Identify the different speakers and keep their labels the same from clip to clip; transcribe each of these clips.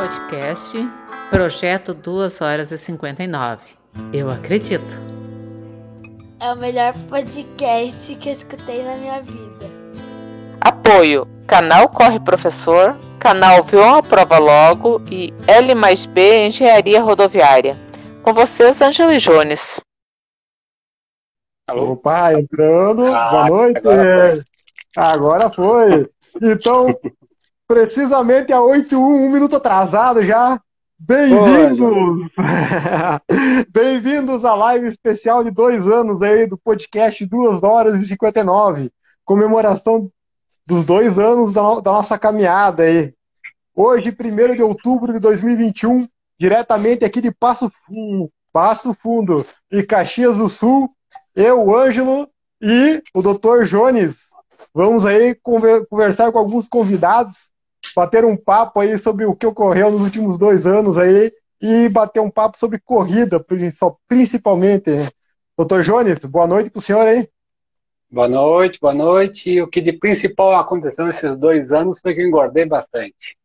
Speaker 1: podcast Projeto 2 horas e 59. Eu acredito.
Speaker 2: É o melhor podcast que eu escutei na minha vida.
Speaker 3: Apoio: Canal Corre Professor, Canal Vion Aprova Logo e L mais B Engenharia Rodoviária. Com vocês, Angela Jones.
Speaker 4: Alô? Opa, entrando. Ah, Boa noite. Agora foi. Agora foi. Então, precisamente a 8 1, um minuto atrasado já. Bem-vindos! Bem-vindos à live especial de dois anos aí do podcast 2 horas e 59. Comemoração dos dois anos da, da nossa caminhada aí. Hoje, 1 de outubro de 2021, diretamente aqui de Passo Fundo, Passo Fundo e Caxias do Sul, eu, Ângelo e o Dr. Jones. Vamos aí conversar com alguns convidados bater um papo aí sobre o que ocorreu nos últimos dois anos aí e bater um papo sobre corrida, principalmente. Doutor Jones, boa noite para o senhor aí.
Speaker 5: Boa noite, boa noite. O que de principal aconteceu nesses dois anos foi que eu engordei bastante.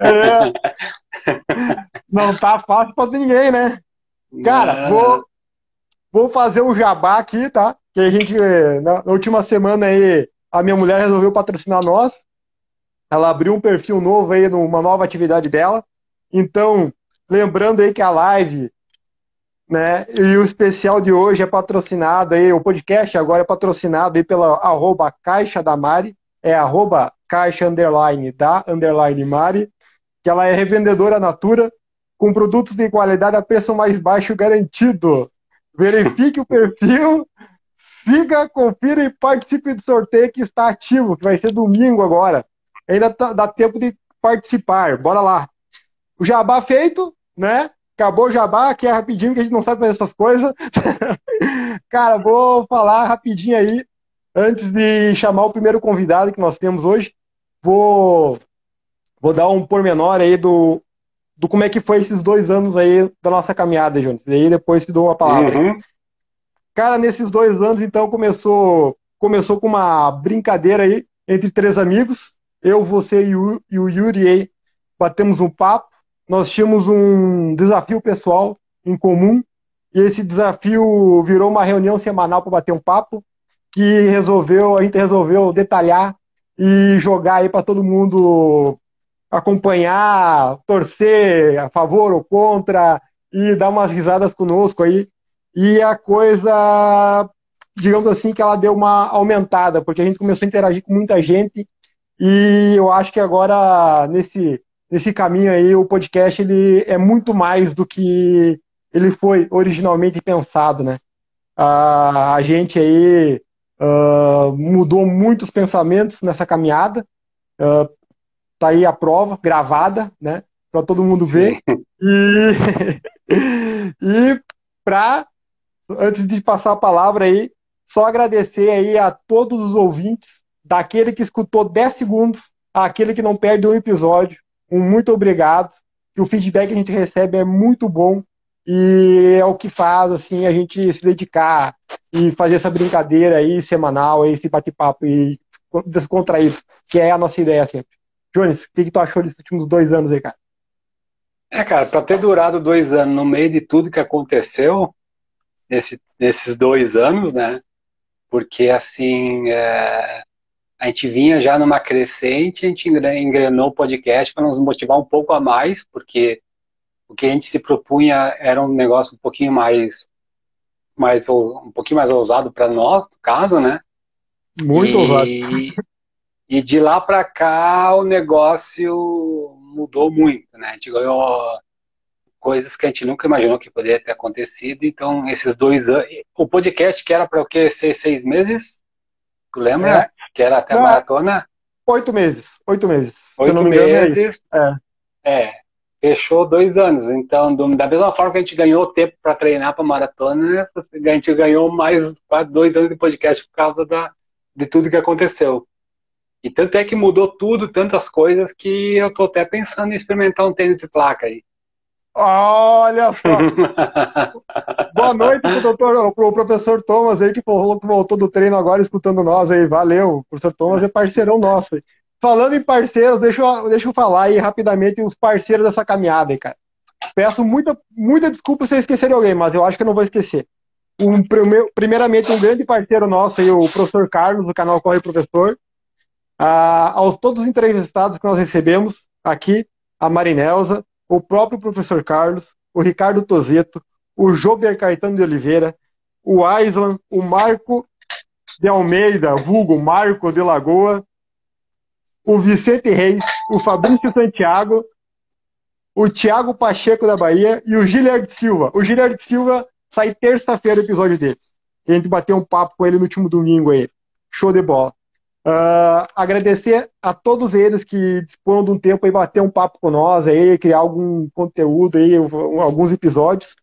Speaker 4: é. Não tá fácil para ninguém, né? Cara, vou, vou fazer o um jabá aqui, tá? Que a gente, na última semana aí, a minha mulher resolveu patrocinar nós. Ela abriu um perfil novo aí, numa nova atividade dela. Então, lembrando aí que a live, né, e o especial de hoje é patrocinado aí, o podcast agora é patrocinado aí pela arroba Caixa da Mari, é arroba Caixa Underline da Underline Mari, que ela é revendedora Natura, com produtos de qualidade a preço mais baixo garantido. Verifique o perfil Siga, confira e participe do sorteio que está ativo, que vai ser domingo agora. Ainda tá, dá tempo de participar. Bora lá. O jabá feito, né? Acabou o jabá, que é rapidinho, que a gente não sabe fazer essas coisas. Cara, vou falar rapidinho aí, antes de chamar o primeiro convidado que nós temos hoje. Vou, vou dar um pormenor aí do, do como é que foi esses dois anos aí da nossa caminhada, Jones. E aí depois te dou uma palavra. Uhum. Cara, nesses dois anos, então, começou, começou com uma brincadeira aí entre três amigos. Eu, você e o, e o Yuri aí batemos um papo. Nós tínhamos um desafio pessoal em comum. E esse desafio virou uma reunião semanal para bater um papo, que resolveu, a gente resolveu detalhar e jogar aí para todo mundo acompanhar, torcer a favor ou contra e dar umas risadas conosco aí e a coisa, digamos assim, que ela deu uma aumentada, porque a gente começou a interagir com muita gente e eu acho que agora, nesse, nesse caminho aí, o podcast ele é muito mais do que ele foi originalmente pensado, né? A, a gente aí uh, mudou muitos pensamentos nessa caminhada, uh, tá aí a prova, gravada, né? Para todo mundo ver. E, e para antes de passar a palavra aí, só agradecer aí a todos os ouvintes, daquele que escutou 10 segundos, àquele que não perde um episódio. Um muito obrigado. O feedback que a gente recebe é muito bom e é o que faz assim a gente se dedicar e fazer essa brincadeira aí semanal, esse bate-papo e descontraído, que é a nossa ideia sempre. Jones, o que, que tu achou desses últimos dois anos aí, cara?
Speaker 5: É, cara, para ter durado dois anos no meio de tudo que aconteceu, nesse, nesses dois anos, né? Porque assim é, a gente vinha já numa crescente, a gente engrenou o podcast para nos motivar um pouco a mais, porque o que a gente se propunha era um negócio um pouquinho mais, mais um pouquinho mais ousado para nós, no caso, né?
Speaker 4: Muito e, ousado.
Speaker 5: E de lá para cá o negócio mudou muito, né? A gente ganhou coisas que a gente nunca imaginou que poderia ter acontecido. Então, esses dois anos. O podcast que era para o quê? Ser seis meses? Tu lembra? É. Que era até a maratona?
Speaker 4: Oito meses. Oito meses.
Speaker 5: Oito é meses. É. é. Fechou dois anos. Então, do, da mesma forma que a gente ganhou tempo para treinar para maratona, a gente ganhou mais quase dois anos de podcast por causa da, de tudo que aconteceu. E tanto é que mudou tudo, tantas coisas, que eu tô até pensando em experimentar um tênis de placa aí.
Speaker 4: Olha só! Boa noite pro, doutor, pro professor Thomas aí, que falou que voltou do treino agora escutando nós aí. Valeu! O professor Thomas é parceirão nosso. falando em parceiros, deixa eu, deixa eu falar aí rapidamente os parceiros dessa caminhada aí, cara. Peço muita, muita desculpa se eu esquecer alguém, mas eu acho que eu não vou esquecer. Um, primeiramente, um grande parceiro nosso aí, o professor Carlos, do canal Corre Professor. Ah, aos todos os entrevistados que nós recebemos aqui, a Marinelza, o próprio professor Carlos, o Ricardo Tozeto, o Jober Caetano de Oliveira, o Aislan, o Marco de Almeida, vulgo Marco de Lagoa, o Vicente Reis, o Fabrício Santiago, o Thiago Pacheco da Bahia e o Giliard Silva. O Giliard Silva sai terça-feira o episódio dele. A gente bateu um papo com ele no último domingo aí. Show de bola. Uh, agradecer a todos eles que dispõem de um tempo aí bater um papo com nós aí, criar algum conteúdo aí, alguns episódios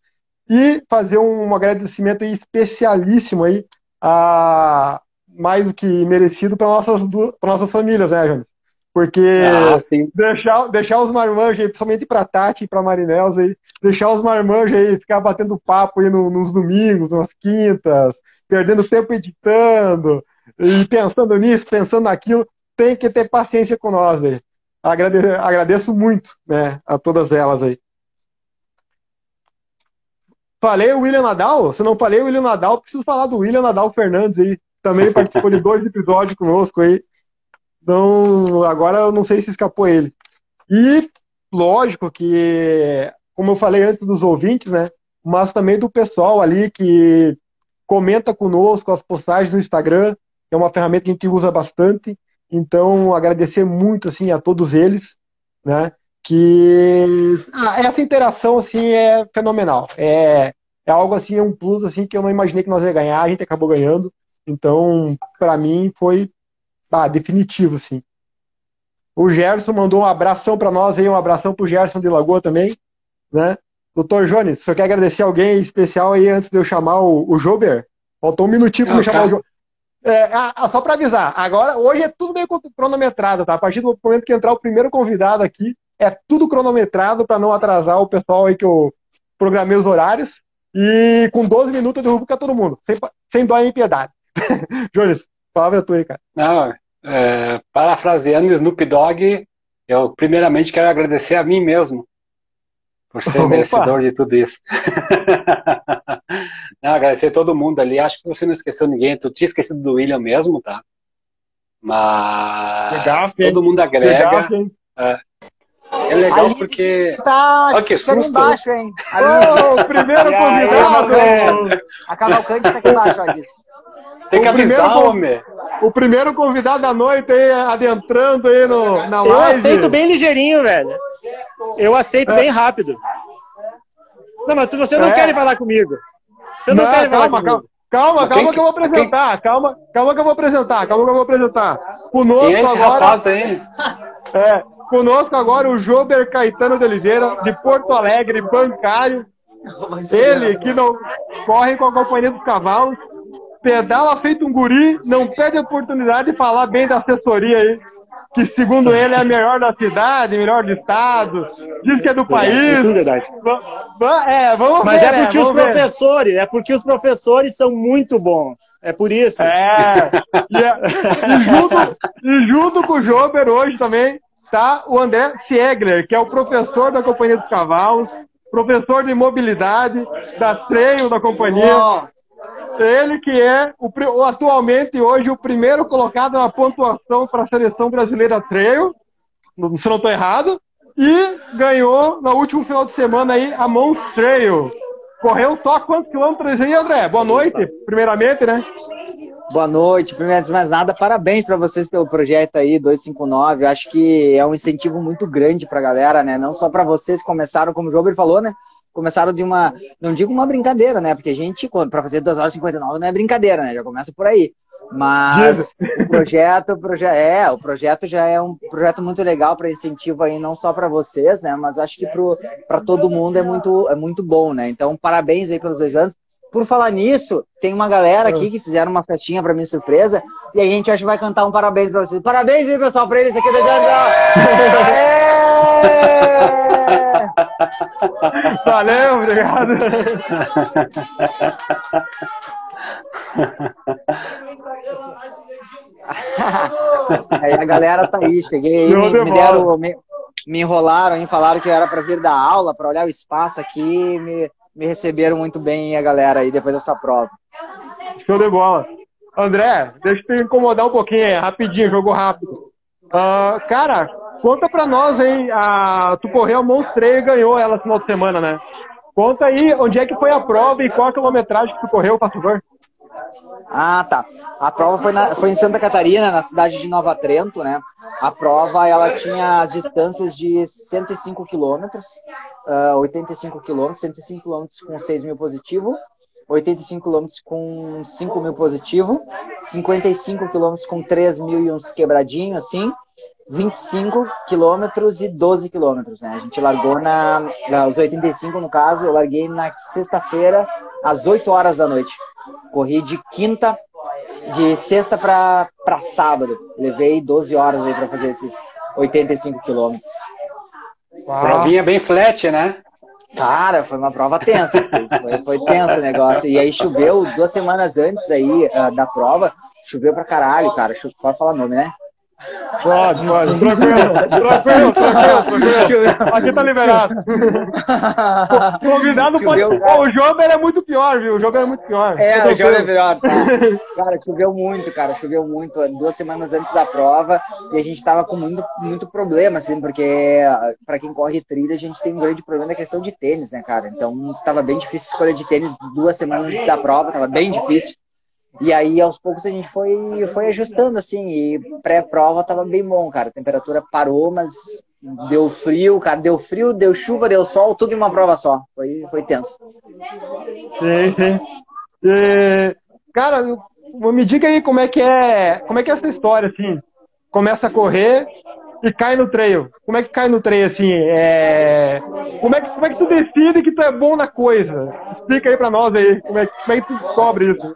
Speaker 4: e fazer um agradecimento aí especialíssimo aí a mais do que merecido para nossas para nossas famílias, né, Jones? Porque ah, deixar, deixar os marmanjos aí, principalmente para Tati e para Marinelza aí, deixar os marmanjos aí ficar batendo papo aí no, nos domingos, nas quintas, perdendo tempo editando, e pensando nisso, pensando naquilo, tem que ter paciência com nós aí. Agrade agradeço muito né, a todas elas aí. Falei o William Nadal? Se não falei o William Nadal, preciso falar do William Nadal Fernandes aí. Também participou de dois episódios conosco aí. Então, agora eu não sei se escapou ele. E, lógico que, como eu falei antes dos ouvintes, né? Mas também do pessoal ali que comenta conosco as postagens no Instagram, é uma ferramenta que a gente usa bastante. Então, agradecer muito assim a todos eles, né? Que ah, essa interação assim é fenomenal. É, é algo assim, é um plus assim que eu não imaginei que nós ia ganhar, a gente acabou ganhando. Então, para mim foi ah, definitivo assim. O Gerson mandou um abração para nós aí, um abração pro Gerson de Lagoa também, né? Doutor Jones, você quer agradecer alguém especial aí antes de eu chamar o, o Jober? Faltou um minutinho para me chamar o Jober. É, só para avisar, agora, hoje é tudo meio cronometrado, tá? A partir do momento que entrar o primeiro convidado aqui, é tudo cronometrado para não atrasar o pessoal aí que eu programei os horários. E com 12 minutos eu derrubo todo mundo, sem, sem dó nem piedade. Jones, palavra é tua aí, cara.
Speaker 5: Não, é, parafraseando Snoop Dogg, eu primeiramente quero agradecer a mim mesmo por ser Opa. merecedor de tudo isso. não, agradecer a todo mundo ali. Acho que você não esqueceu ninguém. Tu tinha esquecido do William mesmo, tá? Mas legal, todo mundo agrega. Legal, é, é legal Alice porque.
Speaker 6: Tá oh, que susto. embaixo, hein?
Speaker 4: Oh, primeiro convidado!
Speaker 6: A Cavalcante tá aqui embaixo, Alice.
Speaker 5: Tem que o avisar, homem.
Speaker 4: O primeiro convidado da noite aí, adentrando aí no, na live.
Speaker 7: Eu aceito bem ligeirinho, velho. Eu aceito é. bem rápido. Não, mas você não é. quer falar comigo. Você não, não quer falar comigo.
Speaker 4: Calma, calma que... eu vou apresentar. Calma, calma que eu vou apresentar. Calma que eu vou apresentar. Conosco Quem é esse agora. Rapaz aí? É, conosco agora o Jober Caetano de Oliveira, de Porto Alegre, bancário. Ele que não corre com a companhia dos cavalos, pedala feito um guri, não perde a oportunidade de falar bem da assessoria aí, que segundo ele é a melhor da cidade, melhor do estado, diz que é do país. É, verdade.
Speaker 7: É, vamos Mas ver, é porque né? os professores, ver. é porque os professores são muito bons. É por isso.
Speaker 4: É. E, é, e, junto, e junto com o Jober hoje também tá o André Siegler, que é o professor da Companhia dos Cavalos, professor de mobilidade da treino da companhia. Oh. Ele que é o, atualmente hoje o primeiro colocado na pontuação para a seleção brasileira trail, se não estou errado, e ganhou no último final de semana aí a Mount Trail. Correu só quantos quilômetros aí, André? Boa noite, primeiramente, né?
Speaker 6: Boa noite. Primeiro, de mais nada, parabéns para vocês pelo projeto aí, 259. Eu acho que é um incentivo muito grande para a galera, né? Não só para vocês começaram, como o Jober falou, né? Começaram de uma, não digo uma brincadeira, né? Porque a gente, para fazer 2 horas e 59 não é brincadeira, né? Já começa por aí. Mas o projeto, o projeto, é, o projeto já é um projeto muito legal para incentivo aí, não só para vocês, né? Mas acho que para todo mundo é muito, é muito bom, né? Então, parabéns aí pelos dois anos. Por falar nisso, tem uma galera aqui que fizeram uma festinha para mim surpresa. E a gente acho que vai cantar um parabéns para vocês. Parabéns aí, pessoal, para eles aqui da
Speaker 4: Valeu, obrigado.
Speaker 6: aí a galera tá aí, cheguei aí, me, me deram, me, me enrolaram aí, falaram que era pra vir dar aula, pra olhar o espaço aqui, me, me receberam muito bem a galera aí depois dessa prova.
Speaker 4: Show de bola. André, deixa eu te incomodar um pouquinho, rapidinho, jogo rápido. Ah, cara, conta pra nós aí, a, tu correu a Monstreia e ganhou ela no final de semana, né? Conta aí onde é que foi a prova e qual a quilometragem que tu correu, por favor.
Speaker 6: Ah, tá. A prova foi, na- foi em Santa Catarina, na cidade de Nova Trento, né? A prova, ela tinha as distâncias de 105 quilômetros, ah, 85 quilômetros, 105 quilômetros com 6 mil positivo, 85 quilômetros com 5 mil positivo, 55 quilômetros com 3 mil e uns quebradinhos, assim, 25 quilômetros e 12 quilômetros, né? A gente largou na, os 85 no caso, eu larguei na sexta-feira às 8 horas da noite. Corri de quinta, de sexta para sábado. Levei 12 horas aí para fazer esses 85 quilômetros.
Speaker 5: Provinha bem flat, né?
Speaker 6: Cara, foi uma prova tensa. Foi, foi tenso o negócio. E aí choveu duas semanas antes aí ah, da prova. Choveu pra caralho, cara. Pode falar nome, né?
Speaker 4: Pode, pode. Tranquilo, tranquilo, tranquilo, tranquilo. Aqui tá liberado. Convidado pode.
Speaker 6: Choveu,
Speaker 4: Pô, o jogo é muito pior, viu? O jogo é muito pior.
Speaker 6: É, o jogo é melhor, tá? Cara, choveu muito, cara, choveu muito. Duas semanas antes da prova e a gente tava com muito, muito problema, assim, porque ah, pra quem corre trilha, a gente tem um grande problema na questão de tênis, né, cara? Então tava bem difícil escolha de tênis duas semanas antes da prova, tava bem difícil. E aí, aos poucos, a gente foi, foi ajustando, assim, e pré-prova tava bem bom, cara. A temperatura parou, mas deu frio, cara, deu frio, deu chuva, deu sol, tudo em uma prova só. Foi, foi tenso.
Speaker 4: Sim, sim. Cara, me diga aí como é que é, como é que é essa história, assim. Começa a correr e cai no trail. Como é que cai no trail, assim? É... Como, é que, como é que tu decide que tu é bom na coisa? Explica aí pra nós aí, como é, como é que tu descobre isso?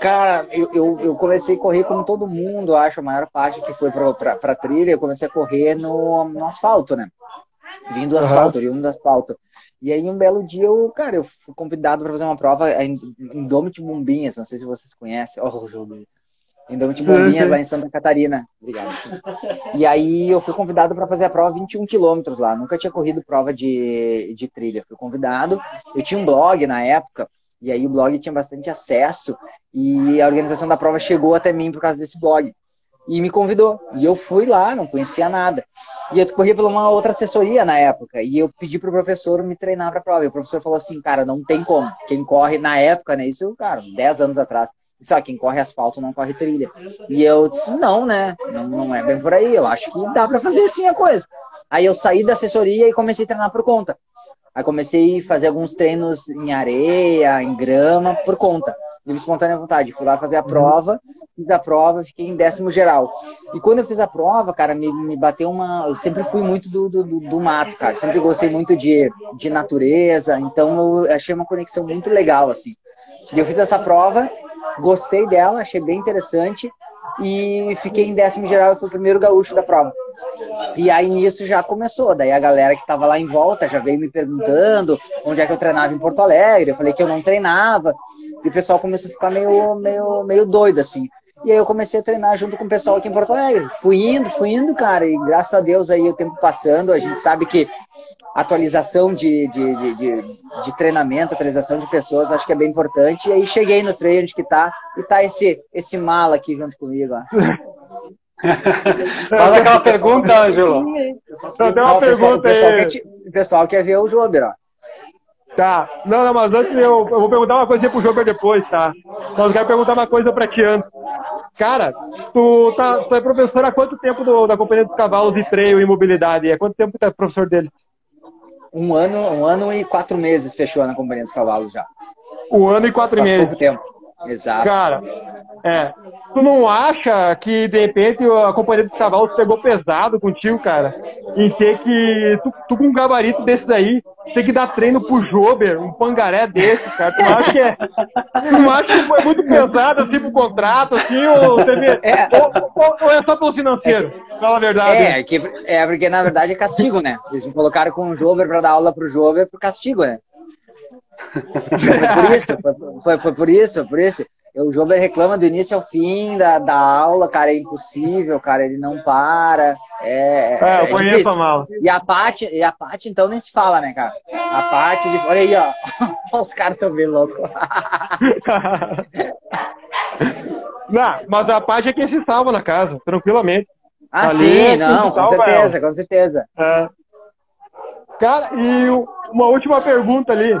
Speaker 6: Cara, eu, eu, eu comecei a correr como todo mundo, acho, a maior parte que foi pra, pra, pra trilha, eu comecei a correr no, no asfalto, né? Vindo do asfalto, vindo do asfalto. E aí, um belo dia, eu, cara, eu fui convidado para fazer uma prova em Indômito Bombinhas, não sei se vocês conhecem. Oh. Indômito Bombinhas, lá em Santa Catarina. Obrigado. E aí, eu fui convidado para fazer a prova 21 quilômetros lá. Nunca tinha corrido prova de, de trilha. Fui convidado. Eu tinha um blog na época, e aí o blog tinha bastante acesso e a organização da prova chegou até mim por causa desse blog e me convidou. E eu fui lá, não conhecia nada. E eu corria por uma outra assessoria na época e eu pedi pro professor me treinar para a prova. E o professor falou assim, cara, não tem como. Quem corre na época, né? Isso, cara, 10 anos atrás. Só quem corre asfalto não corre trilha. E eu disse, não, né? Não, não é bem por aí. Eu acho que dá para fazer assim a coisa. Aí eu saí da assessoria e comecei a treinar por conta. Aí comecei a fazer alguns treinos em areia, em grama, por conta. Livre espontânea vontade. Fui lá fazer a prova, fiz a prova, fiquei em décimo geral. E quando eu fiz a prova, cara, me, me bateu uma. Eu sempre fui muito do, do, do- do mato, cara. Sempre gostei muito de, de natureza. Então eu achei uma conexão muito legal, assim. E eu fiz essa prova, gostei dela, achei bem interessante. E fiquei em décimo geral e fui o primeiro gaúcho da prova. E aí nisso já começou. Daí a galera que tava lá em volta já veio me perguntando onde é que eu treinava em Porto Alegre. Eu falei que eu não treinava. E o pessoal começou a ficar meio, meio, meio doido, assim. E aí eu comecei a treinar junto com o pessoal aqui em Porto Alegre. Fui indo, fui indo, cara. E graças a Deus aí o tempo passando, a gente sabe que atualização de, de, de, de, de treinamento, atualização de pessoas, acho que é bem importante. E aí cheguei no treino onde que tá, e tá esse, esse mala aqui junto comigo, ó.
Speaker 5: Faz aquela pergunta, Ângelo.
Speaker 4: Então, tem uma
Speaker 6: o pessoal, o
Speaker 4: pergunta
Speaker 6: pessoal
Speaker 4: aí.
Speaker 6: o pessoal quer ver o Jober, ó.
Speaker 4: Tá. Não, não, mas antes eu, eu vou perguntar uma coisa pro Jober depois, tá? Mas eu quero perguntar uma coisa pra ti antes. Cara, tu, tá, tu é professor há quanto tempo do- da Companhia dos Cavalos de Treio e Mobilidade? Há quanto tempo tu é professor deles?
Speaker 6: Um ano, um ano e quatro meses fechou na Companhia dos Cavalos já.
Speaker 4: Um ano e quatro
Speaker 6: Faz
Speaker 4: meses.
Speaker 6: pouco tempo. Exato.
Speaker 4: Cara, é. Tu não acha que, de repente, a Companhia dos Cavalos pegou pesado contigo, cara? Em ter que. Tu, tu com um gabarito desse daí, tem que dar treino pro Jober, um pangaré desse, cara. Tu acha que é. Tu não acha que foi muito pesado, assim, pro contrato, assim, ou, vê,
Speaker 6: É.
Speaker 4: ou, ou- ou é só pelo financeiro? Fala a verdade.
Speaker 6: É, que, é, porque na verdade é castigo, né? Eles me colocaram com o Jover pra dar aula pro Jover por castigo, né? Foi por isso, foi, foi, foi por isso, foi por isso. O Jober reclama do início ao fim da, da aula, cara, é impossível, cara, ele não para. É,
Speaker 4: é, eu conheço difícil. mala.
Speaker 6: E a Paty, e a Paty, então, nem se fala, né, cara? A Paty, de... olha aí, ó. Os caras estão bem loucos.
Speaker 4: não, mas a Paty é quem se salva na casa, tranquilamente.
Speaker 6: Ah, Ali, sim, é não, com certeza, com certeza. É.
Speaker 4: Cara, e uma última pergunta ali.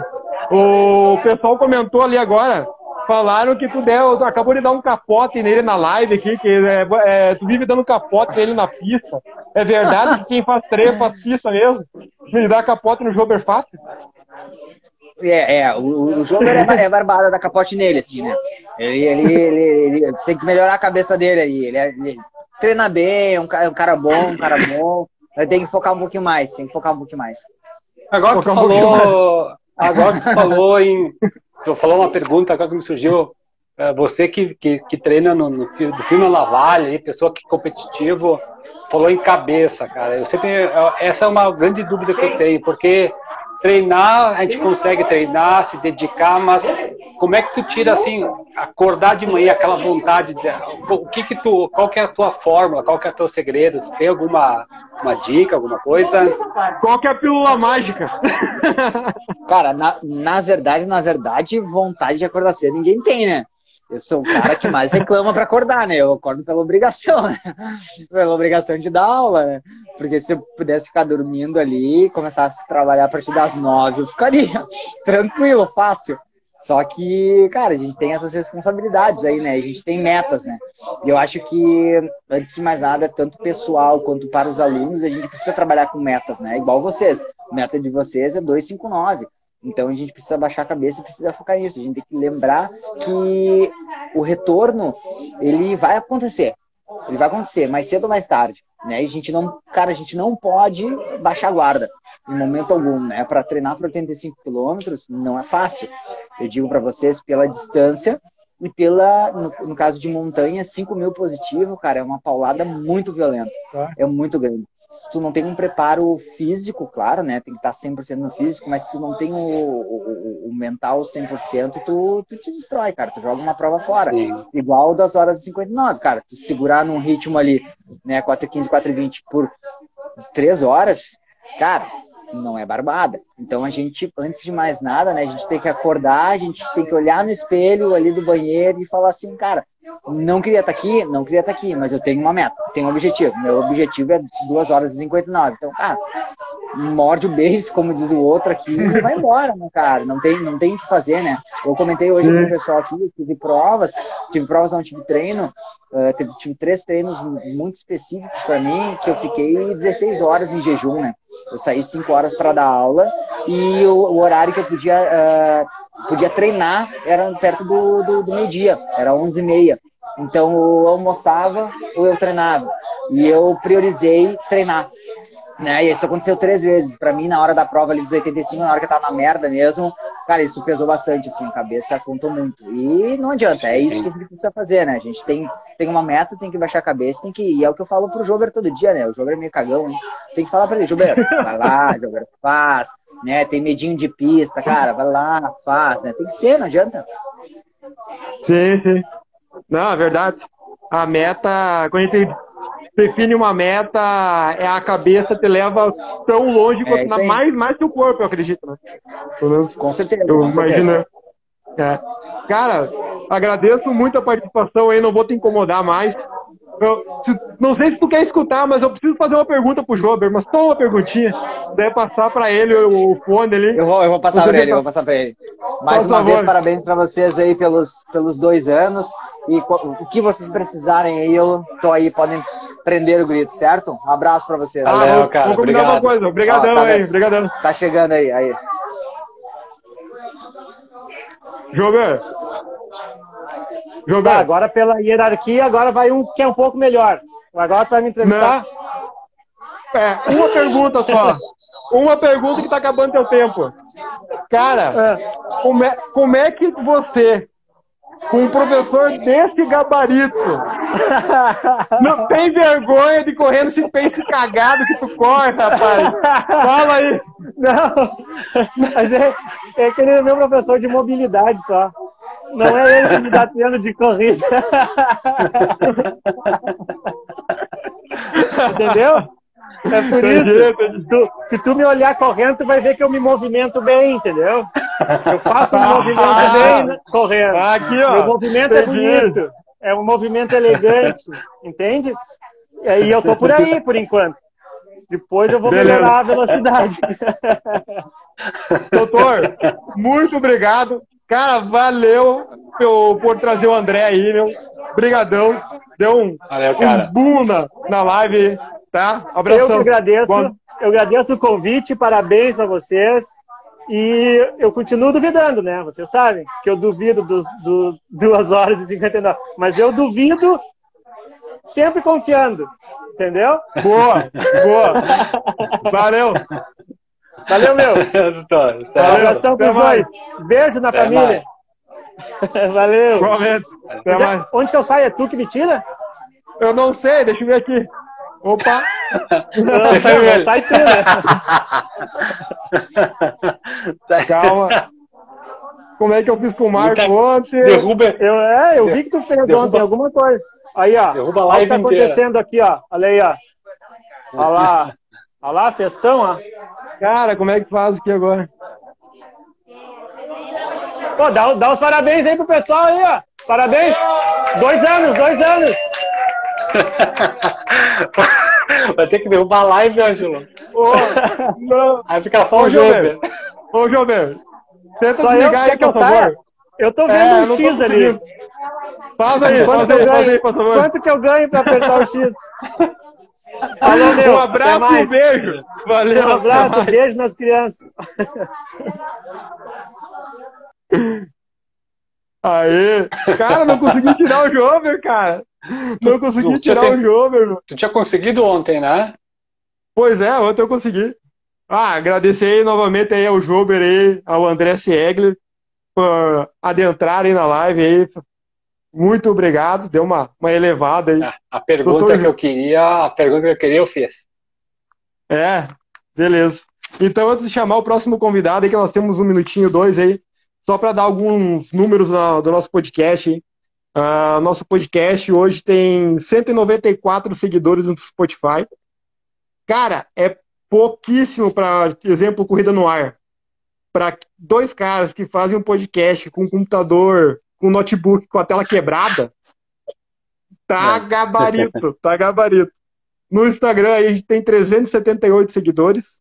Speaker 4: O pessoal comentou ali agora, falaram que tu deu, acabou de dar um capote nele na live aqui, que é, é, tu vive dando capote nele na pista. É verdade que quem faz treino faz pista mesmo? Ele dá capote no Jober fácil?
Speaker 6: É, é, o, o Jober é, é barbada da capote nele, assim, né? Ele, ele, ele, ele, tem que melhorar a cabeça dele aí. Ele, é, ele treina bem, é um, um cara bom, um cara bom. Tem que focar um pouquinho mais, tem que focar um pouquinho mais.
Speaker 5: Agora que tu falou, agora que tu falou em, tu falou uma pergunta agora que me surgiu, é, você que, que, que treina no, no, no filme Lavalha, pessoa que é competitivo, falou em cabeça, cara. Eu sempre, essa é uma grande dúvida que eu tenho, porque treinar, a gente consegue treinar, se dedicar, mas como é que tu tira assim, acordar de manhã aquela vontade, de, o que que tu, qual que é a tua fórmula, qual que é o teu segredo? Tu tem alguma uma dica, alguma coisa?
Speaker 4: Qual que é a pílula mágica?
Speaker 6: Cara, na, na verdade, na verdade, vontade de acordar cedo ninguém tem, né? Eu sou o cara que mais reclama para acordar, né? Eu acordo pela obrigação, né? Pela obrigação de dar aula, né? Porque se eu pudesse ficar dormindo ali, começasse a trabalhar a partir das nove, eu ficaria tranquilo, fácil. Só que, cara, a gente tem essas responsabilidades aí, né? A gente tem metas, né? E eu acho que, antes de mais nada, tanto pessoal quanto para os alunos, a gente precisa trabalhar com metas, né? Igual vocês. A meta de vocês é 259. Então a gente precisa baixar a cabeça e precisa focar nisso. A gente tem que lembrar que o retorno ele vai acontecer. Ele vai acontecer mais cedo ou mais tarde, né? E a gente não, cara, a gente não pode baixar a guarda em momento algum, né? Para treinar para 85 quilômetros não é fácil. Eu digo para vocês pela distância e pela, no, no, caso de montanha, 5 mil positivo, cara, é uma paulada muito violenta. Tá. É muito grande se tu não tem um preparo físico, claro, né? Tem que estar 100% no físico, mas se tu não tem o, o, o mental 100%, tu, tu te destrói, cara. Tu joga uma prova fora. Sim. Igual das horas e 59, cara. Tu segurar num ritmo ali, né? 4h15, 4h20 por 3 horas, cara, não é barbada. Então a gente, antes de mais nada, né? A gente tem que acordar, a gente tem que olhar no espelho ali do banheiro e falar assim, cara, não queria estar aqui, não queria estar aqui, mas eu tenho uma meta, tenho um objetivo. Meu objetivo é 2 horas e 59. Então, cara, morde o beijo, como diz o outro aqui, e vai embora, né, cara? Não tem, não tem o que fazer, né? Eu comentei hoje com o pessoal aqui, tive provas, tive provas, não tive treino, uh, tive, tive três treinos muito específicos para mim, que eu fiquei 16 horas em jejum, né? Eu saí 5 horas para dar aula e o, o, horário que eu podia. Uh, podia treinar, era perto do, do, do meio-dia, era 11h30. Então eu almoçava ou eu treinava. E eu priorizei treinar. Né? E isso aconteceu três vezes. Para mim, na hora da prova ali dos 85, na hora que eu tava na merda mesmo, cara, isso pesou bastante, assim, a cabeça contou muito. E não adianta, é isso que a gente precisa fazer, né? A gente tem, tem uma meta, tem que baixar a cabeça, tem que. E é o que eu falo pro Jober todo dia, né? O Jober é meio cagão, hein? Tem que falar pra ele, Jober, vai lá, Jober, faz, né? Tem medinho de pista, cara, vai lá, faz, né? Tem que ser, não adianta.
Speaker 4: Sim, sim. Não, é verdade. A meta, quando a gente define uma meta, é a cabeça te leva tão longe é, quanto mais, mais que o corpo, eu acredito, né?
Speaker 6: Com certeza.
Speaker 4: Eu
Speaker 6: com
Speaker 4: imagino. É. Cara, agradeço muito a participação aí, não vou te incomodar mais. Eu, não sei se tu quer escutar, mas eu preciso fazer uma pergunta pro Jober, mas só uma perguntinha. Deve passar para ele o fone ali.
Speaker 6: Eu vou, eu vou passar para ele, eu vou passar para ele. Mais Por uma favor. vez, parabéns para vocês aí pelos, pelos dois anos. E o que vocês precisarem aí, eu tô aí, podem prender o grito, certo? Um abraço para vocês.
Speaker 4: Ah, Valeu, cara. Vou combinar uma coisa. Obrigadão tá aí, obrigadão.
Speaker 6: Tá chegando aí, aí.
Speaker 4: Jober,
Speaker 7: Jogar. Tá, agora pela hierarquia, agora vai um que é um pouco melhor. Agora tu vai me entrevistar?
Speaker 4: Não. É, uma pergunta só. Uma pergunta que tá acabando teu tempo. Cara, é. Como, é, como é que você, com um professor desse gabarito, não tem vergonha de correr nesse peito cagado que tu corre, rapaz? Fala aí.
Speaker 7: Não, mas é, é aquele meu professor de mobilidade só. Não é ele que me dá treino de corrida. Entendeu? É por isso. Tu, se tu me olhar correndo, tu vai ver que eu me movimento bem, entendeu? Eu faço um movimento bem correndo.
Speaker 4: Aqui, ó.
Speaker 7: Meu movimento é bonito. É um movimento elegante, entende? E eu tô por aí, por enquanto. Depois eu vou
Speaker 4: Beleza.
Speaker 7: melhorar a velocidade.
Speaker 4: Doutor, muito obrigado. Cara, valeu por, por trazer o André aí, meu. Obrigadão. Deu um,
Speaker 5: Valeu,
Speaker 4: um boom na, na live, tá?
Speaker 7: Eu que
Speaker 4: Abração.
Speaker 7: agradeço.
Speaker 4: Bom-
Speaker 7: Eu agradeço o convite, parabéns para vocês. E eu continuo duvidando, né? Vocês sabem que eu duvido dos do 2 horas e 59. Mas eu duvido sempre confiando. Entendeu?
Speaker 4: Boa, boa. Valeu.
Speaker 7: Valeu, meu. Um
Speaker 5: tá.
Speaker 7: abração pros
Speaker 4: Até mais.
Speaker 7: dois. Beijo na
Speaker 5: Até
Speaker 7: família. Valeu.
Speaker 4: Igualmente. Até
Speaker 7: Onde,
Speaker 4: mais.
Speaker 7: onde que eu saio? É tu que me tira?
Speaker 4: Eu não sei, deixa eu ver aqui. Opa,
Speaker 7: Não,
Speaker 5: eu ver.
Speaker 7: sai tu, né?
Speaker 4: calma. Como é que eu fiz com o Marco
Speaker 5: Muita-
Speaker 4: ontem?
Speaker 5: Derruba,
Speaker 7: Eu, é, eu vi que tu fez
Speaker 5: Derruba-
Speaker 7: ontem alguma coisa. Aí, ó.
Speaker 5: derruba a
Speaker 7: Olha o
Speaker 5: live
Speaker 7: que tá
Speaker 5: inteira.
Speaker 7: acontecendo aqui, ó. Olha aí, ó. Olha lá. Olha lá, festão, ó.
Speaker 4: Cara, como é que faz aqui agora?
Speaker 7: Pô, dá, dá os parabéns aí pro pessoal aí, ó. Parabéns. Dois anos, dois anos.
Speaker 5: Vai ter que derrubar a live, Ângelo.
Speaker 4: Ô, não.
Speaker 5: Aí fica só o.
Speaker 4: Jober. Ô, Jober, tenta
Speaker 7: Só
Speaker 4: desligar
Speaker 7: quer
Speaker 4: aí, por favor.
Speaker 7: Eu tô
Speaker 4: É,
Speaker 7: vendo
Speaker 4: eu
Speaker 7: um X ali.
Speaker 4: Faz aí,
Speaker 7: Quanto
Speaker 4: faz
Speaker 7: que eu
Speaker 4: aí, faz aí,
Speaker 7: ganho?
Speaker 4: por favor.
Speaker 7: Quanto que eu ganho pra apertar o X? Meu.
Speaker 4: Um abraço e um beijo. Valeu.
Speaker 7: Um abraço,
Speaker 4: mais.
Speaker 7: beijo nas crianças.
Speaker 4: Aê. Cara, não consegui tirar o Jover, cara. Não consegui
Speaker 5: tu
Speaker 4: tirar o Jover, meu.
Speaker 5: Tu tinha conseguido ontem, né?
Speaker 4: Pois é, ontem eu consegui. Ah, agradecer aí novamente aí ao Jober aí, ao André Siegler, por adentrar aí na live aí. Muito obrigado, deu uma, uma elevada aí.
Speaker 5: A, a pergunta
Speaker 4: Doutor-
Speaker 5: que eu queria, a pergunta que eu queria eu fiz.
Speaker 4: É, beleza. Então, antes de chamar o próximo convidado aí, que nós temos um minutinho, dois aí, só para dar alguns números na- do nosso podcast. aí. Ah, nosso podcast hoje tem 194 seguidores no Spotify. Cara, é pouquíssimo para, exemplo, Corrida no Ar. Para dois caras que fazem um podcast com um computador, com um notebook, com a tela quebrada, tá
Speaker 5: É.
Speaker 4: gabarito, tá gabarito. No Instagram a gente tem 378 seguidores.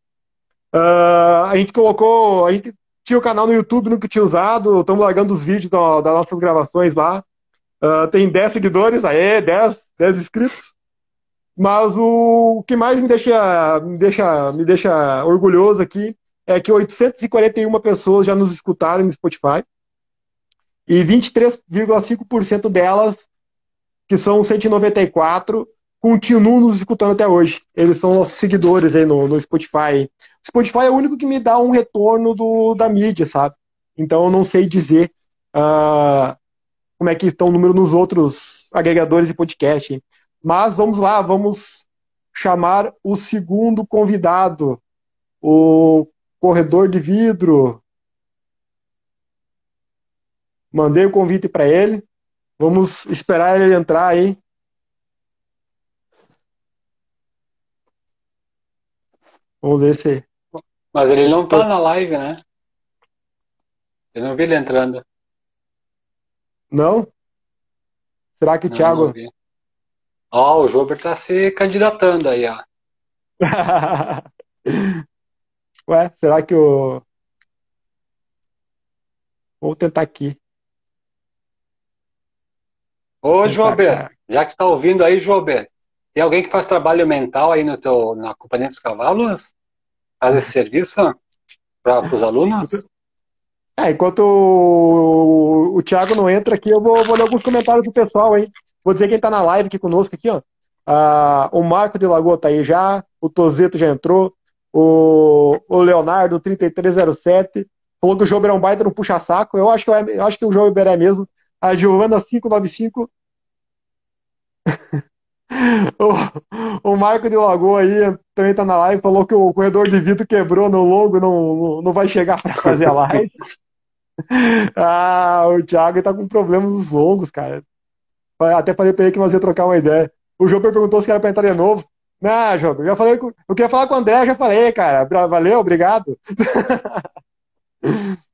Speaker 4: Ah, a gente colocou, a gente tinha o canal no YouTube, nunca tinha usado, estamos largando os vídeos da- das nossas gravações lá. Ah, tem 10 seguidores, aê, 10, 10 inscritos. Mas o, que mais me deixa, me deixa, me deixa orgulhoso aqui é que 841 pessoas já nos escutaram no Spotify. E 23,5% delas, que são 194, continuam nos escutando até hoje. Eles são nossos seguidores aí no, no Spotify. O Spotify é o único que me dá um retorno do, da mídia, sabe? Então eu não sei dizer ah, como é que estão o número nos outros agregadores de podcast. Mas vamos lá, vamos chamar o segundo convidado, o corredor de vidro. Mandei o convite para ele. Vamos esperar ele entrar aí. Vamos ver se.
Speaker 5: Mas ele não tá na live, né? Eu não vi ele entrando.
Speaker 4: Não? Será que o
Speaker 5: Não,
Speaker 4: Thiago.
Speaker 5: Ó, o Jober tá se candidatando aí, ó.
Speaker 4: Ué, será que o. Vou tentar aqui.
Speaker 5: Ô, Jober, já que tu tá ouvindo aí, Jober, tem alguém que faz trabalho mental aí no teu, na Companhia dos Cavalos? Faz esse serviço para os alunos?
Speaker 4: É, enquanto o, o Thiago não entra aqui, eu vou, vou ler alguns comentários do pessoal, hein? Vou dizer quem tá na live aqui conosco aqui, ó. Ah, o Marco de Lagoa tá aí já, o Tozeto já entrou, o, o Leonardo 3307 falou que o Jober é um baita no puxa-saco. Eu acho que eu, eu acho que o Jober é mesmo. A Giovana 595 O, o Marco de Lagoa aí também tá na live, falou que o corredor de vidro quebrou no longo, não, não vai chegar para fazer a live. ah, o Thiago tá com problemas nos longos, cara. Até falei pra ele que nós ia trocar uma ideia. O Joper perguntou se era pra entrar de novo. Não, Joper, já falei. Com... Eu queria falar com o André, já falei, cara. Valeu, obrigado.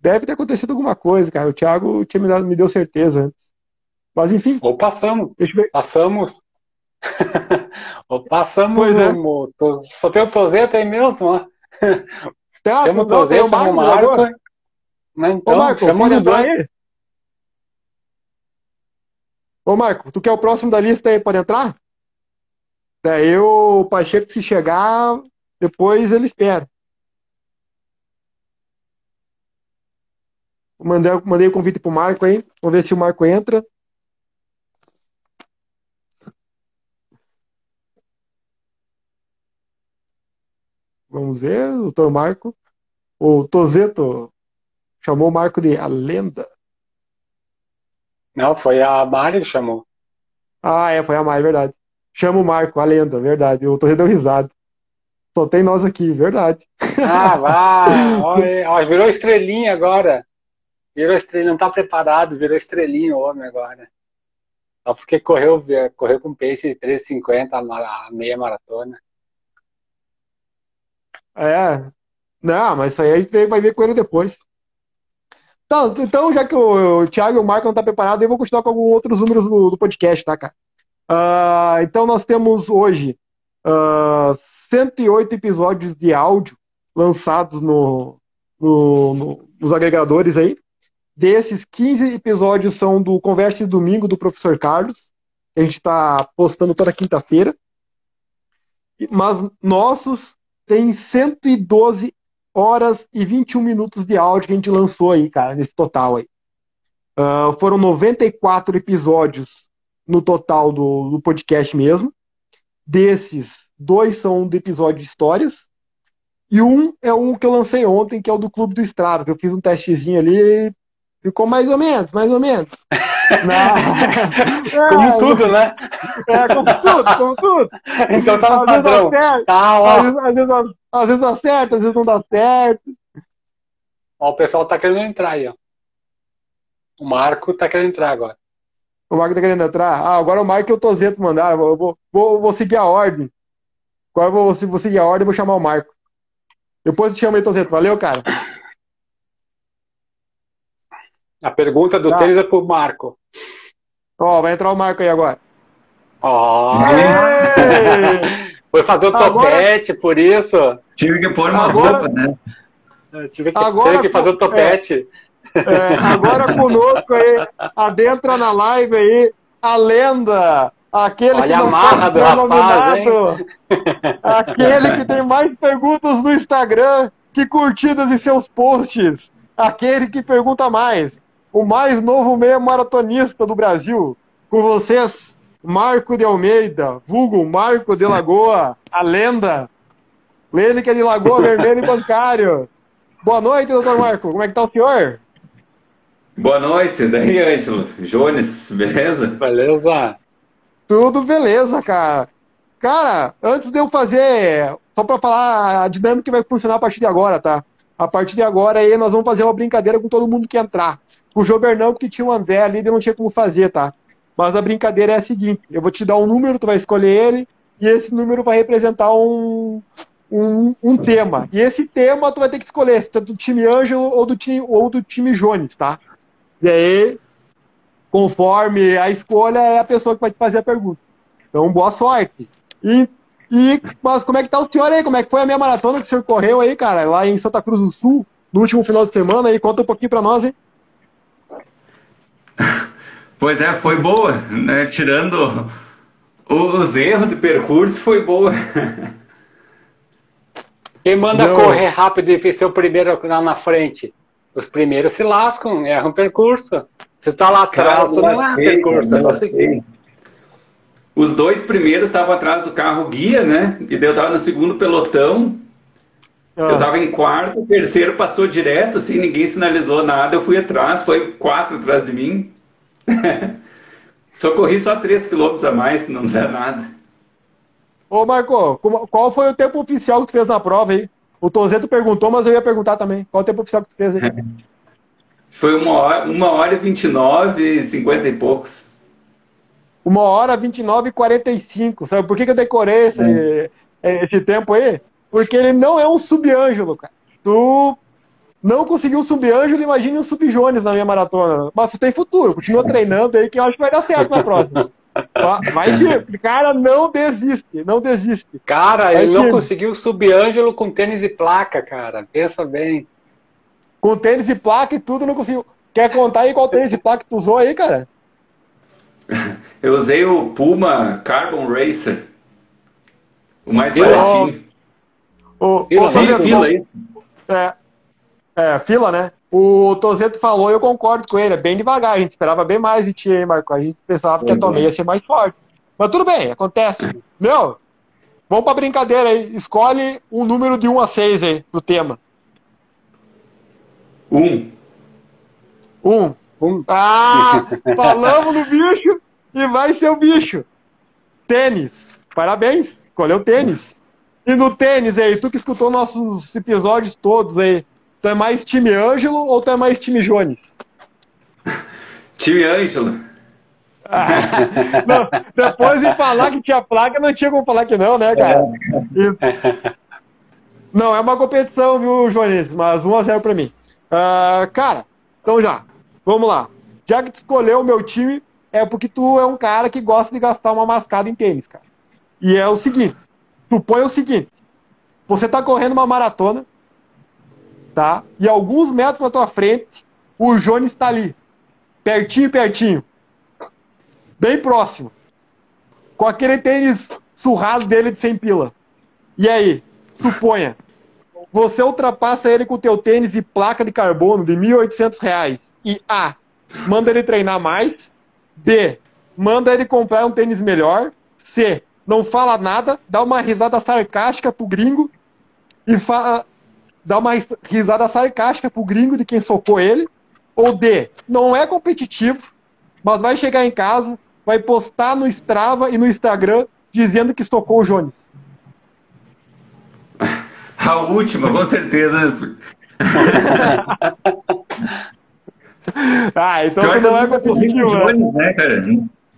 Speaker 4: Deve ter acontecido alguma coisa, cara. O Thiago tinha me, dado, me deu certeza antes. Mas enfim.
Speaker 5: Ou passamos. Passamos. Ou passamos. Pois é. Só tem o Tozeto aí mesmo, ó. Chama o Tozeto, chama o Marco. Mas então, Ô, Marco, chama os dois. Aí?
Speaker 4: Ô, Marco, tu quer o próximo da lista aí? Pode entrar? Daí o Pacheco, se chegar, depois ele espera. Mandei, mandei o convite pro Marco aí. Vamos ver se o Marco entra. Vamos ver, doutor Marco. O Tozeto chamou o Marco de a lenda.
Speaker 5: Não, foi a Mari que chamou.
Speaker 4: Ah, é, foi a Mari, verdade. Chama o Marco, a lenda, verdade. O Tozeto deu risada. Só tem nós aqui, verdade.
Speaker 5: Ah, vai! virou estrelinha agora. Virou estrelinha, não tá preparado, virou estrelinha o homem agora. Só porque correu, correu com pace de 3,50 a meia maratona.
Speaker 4: É. Não, mas isso aí a gente vai ver com ele depois. Tá, então, já que o, Thiago e o Marco não estão tá preparados, eu vou continuar com alguns outros números do, do podcast, tá, cara? Uh, então, nós temos hoje uh, ah, 108 episódios de áudio lançados no, no, no, nos agregadores aí. Desses, 15 episódios são do Converse Domingo do Professor Carlos, a gente está postando toda quinta-feira. Mas nossos tem 112 horas e 21 minutos de áudio que a gente lançou aí, cara, nesse total aí. Uh, foram 94 episódios no total do, do, podcast mesmo. Desses, dois são de episódio de histórias. E um é um que eu lancei ontem, que é o do Clube do Estrada, que eu fiz um testezinho ali Ficou mais ou menos, mais ou menos.
Speaker 5: como é, tudo, né?
Speaker 4: É, como tudo, como tudo.
Speaker 5: Então tá no às padrão.
Speaker 4: Vezes tá, ó. Às, vezes, às, vezes, às vezes acerta, às vezes não dá certo.
Speaker 5: Ó, o pessoal tá querendo entrar aí, ó. O Marco tá querendo entrar agora.
Speaker 4: O Marco tá querendo entrar? Ah, agora o Marco e o Tozeto mandaram. Eu vou, vou, vou seguir a ordem. Agora eu vou, vou seguir a ordem e vou chamar o Marco. Depois eu te chamo aí, Tozeto. Valeu, cara.
Speaker 5: A pergunta do tá. tênis é pro Marco.
Speaker 4: Ó, oh, vai entrar o Marco aí agora.
Speaker 5: Ó! Oh. Foi fazer o topete, agora... por isso.
Speaker 8: Tive que pôr uma agora... roupa, né?
Speaker 5: Tive que, agora, tive que fazer o topete.
Speaker 4: É, é, agora conosco aí, adentra na live aí, a lenda, aquele
Speaker 5: Olha
Speaker 4: que
Speaker 5: não a marra do rapaz, hein?
Speaker 4: aquele que tem mais perguntas no Instagram que curtidas em seus posts, aquele que pergunta mais o mais novo meia maratonista do Brasil. Com vocês, Marco de Almeida, vulgo Marco de Lagoa, a lenda. Lene que é de Lagoa Vermelha e Bancário. Boa noite, doutor Marco. Como é que tá o senhor?
Speaker 8: Boa noite. Daí, Ângelo? Jones, beleza?
Speaker 5: Beleza.
Speaker 4: Tudo beleza, cara. Cara, antes de eu fazer, só para falar a dinâmica que vai funcionar a partir de agora, tá? A partir de agora aí nós vamos fazer uma brincadeira com todo mundo que entrar. Com o Jober não, porque tinha um André ali e não tinha como fazer, tá? Mas a brincadeira é a seguinte: eu vou te dar um número, tu vai escolher ele, e esse número vai representar um, um, um tema. E esse tema tu vai ter que escolher se tu é do time Ângelo ou do time, ou do time Jones, tá? E aí, conforme a escolha, é a pessoa que vai te fazer a pergunta. Então, boa sorte. E e, mas como é que tá o senhor aí? Como é que foi a minha maratona que o senhor correu aí, cara, lá em Santa Cruz do Sul, no último final de semana aí? Conta um pouquinho pra nós, hein?
Speaker 8: Pois é, foi boa, né? Tirando os erros de percurso, foi boa.
Speaker 5: Quem manda Não. correr rápido e ser o primeiro lá na frente? Os primeiros se lascam, erram o percurso. Você tá lá atrás, tu não erra percurso, é só seguir.
Speaker 8: Os dois primeiros estavam atrás do carro guia, né? E daí eu estava no segundo pelotão. Ah. Eu estava em quarto, o terceiro passou direto, assim, ninguém sinalizou nada. Eu fui atrás, foi quatro atrás de mim. só corri só três quilômetros a mais, não dá nada.
Speaker 4: Ô, Marco, qual foi o tempo oficial que tu fez na prova aí? O Tozeto perguntou, mas eu ia perguntar também. Qual o tempo oficial que tu fez aí?
Speaker 8: Foi uma hora, uma hora e 29, 50 e poucos.
Speaker 4: Uma hora, 29 e 45. Sabe por que, que eu decorei esse, é. esse tempo aí? Porque ele não é um sub-ângelo, cara. Tu não conseguiu um sub-ângelo, imagine um sub-jones na minha maratona. Mas tu tem futuro, continua treinando aí que eu acho que vai dar certo na próxima. Vai vir, cara, não desiste, não desiste.
Speaker 5: Cara, vai ele não conseguiu sub-ângelo com tênis e placa, cara. Pensa bem.
Speaker 4: Com tênis e placa e tudo, não conseguiu. Quer contar aí qual tênis e placa que tu usou aí, cara?
Speaker 8: Eu usei o Puma Carbon Racer. O mais baratinho.
Speaker 4: O, o, o, fila, fila aí. É, é, fila, né? O Tozeto falou eu concordo com ele, é bem devagar, a gente esperava bem mais de ti, hein, Marco? A gente pensava que a tua meia ia ser mais forte. Mas tudo bem, acontece. Meu, vamos pra brincadeira aí. Escolhe um número de 1 a 6 aí, do tema.
Speaker 8: Um.
Speaker 4: Um. Um. Ah, falamos no bicho e vai ser o bicho. Tênis. Parabéns, escolheu tênis. E no tênis aí, tu que escutou nossos episódios todos aí, Tu é mais time Ângelo ou tu é mais time Jones?
Speaker 8: Time Ângelo.
Speaker 4: Ah, não, depois de falar que tinha placa, não tinha como falar que não, né, cara? É. Não, é uma competição, viu, Jones? Mas 1x0 pra mim. Uh, cara, então já, vamos lá. Já que tu escolheu o meu time, é porque tu é um cara que gosta de gastar uma mascada em tênis, cara. E é o seguinte, supõe o seguinte, você tá correndo uma maratona, tá? E alguns metros na tua frente, o Jones está ali, pertinho, pertinho, bem próximo, com aquele tênis surrado dele de 100 pila. E aí, suponha, você ultrapassa ele com o teu tênis e placa de carbono de 1.800 reais e A, manda ele treinar mais, B, manda ele comprar um tênis melhor, C, não fala nada, dá uma risada sarcástica pro gringo e fala, dá uma risada sarcástica pro gringo de quem socou ele. Ou D, não é competitivo, mas vai chegar em casa, vai postar no Strava e no Instagram dizendo que socou o Jones.
Speaker 8: A última, com certeza.
Speaker 4: ah, então você não é competitivo,
Speaker 8: né? Jones, né, cara?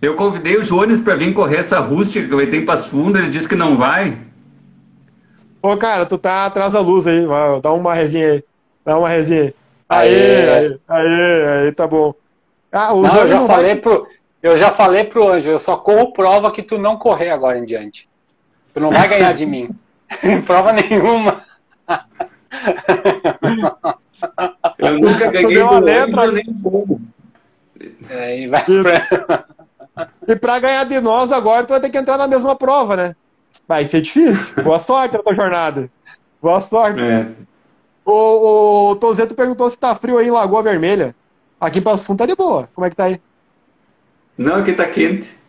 Speaker 8: Eu convidei o Jones para vir correr essa rústica que vai ter em Passo Fundo, ele disse que não vai.
Speaker 4: Ô, cara, tu tá atrás da luz aí. Dá uma resinha aí. Dá uma resinha aí. Aê, aê, aê, aê, tá bom.
Speaker 5: Ah, o não, eu já não falei vai... pro. Eu já falei pro Anjo, eu só corro prova que tu não correr agora em diante. Tu não vai ganhar de mim. prova nenhuma.
Speaker 8: eu nunca ganhei do letra nem
Speaker 4: é, e, vai pra... e pra ganhar de nós agora, tu vai ter que entrar na mesma prova, né? Vai ser difícil. Boa sorte na tua jornada. Boa sorte. É. O, o Tozeto perguntou se tá frio aí em Lagoa Vermelha. Aqui em Passo Fundo tá de boa. Como é que tá aí?
Speaker 8: Não, aqui tá quente.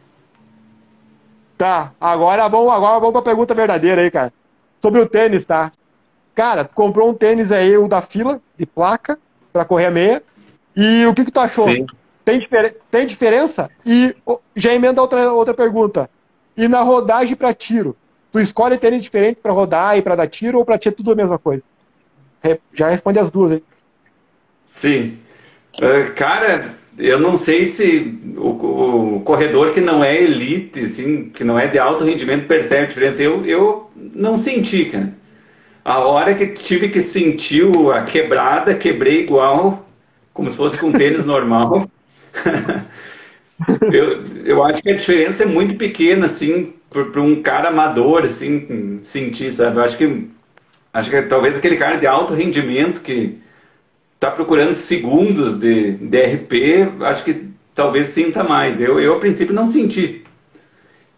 Speaker 4: Tá, agora vamos, agora vamos pra pergunta verdadeira aí, cara. Sobre o tênis, tá? Cara, tu comprou um tênis aí, o da fila, de placa, pra correr a meia. E o que que tu achou? Sim. Tem, difer tem diferença? E já emenda outra, outra pergunta. E na rodagem para tiro? Tu escolhe tênis diferente para rodar e para dar tiro ou para ti é tudo a mesma coisa? Já responde as duas aí.
Speaker 8: Sim. Uh, cara, eu não sei se o, o, corredor que não é elite, assim, que não é de alto rendimento, percebe a diferença. Eu, eu não senti, cara. A hora que tive que sentir a quebrada, quebrei igual, como se fosse com tênis normal. eu, eu acho que a diferença é muito pequena, assim, para um cara amador, assim, sentir, sabe? Eu acho que, acho que talvez aquele cara de alto rendimento que está procurando segundos de, de RP, acho que talvez sinta mais. Eu, eu, a princípio, não senti.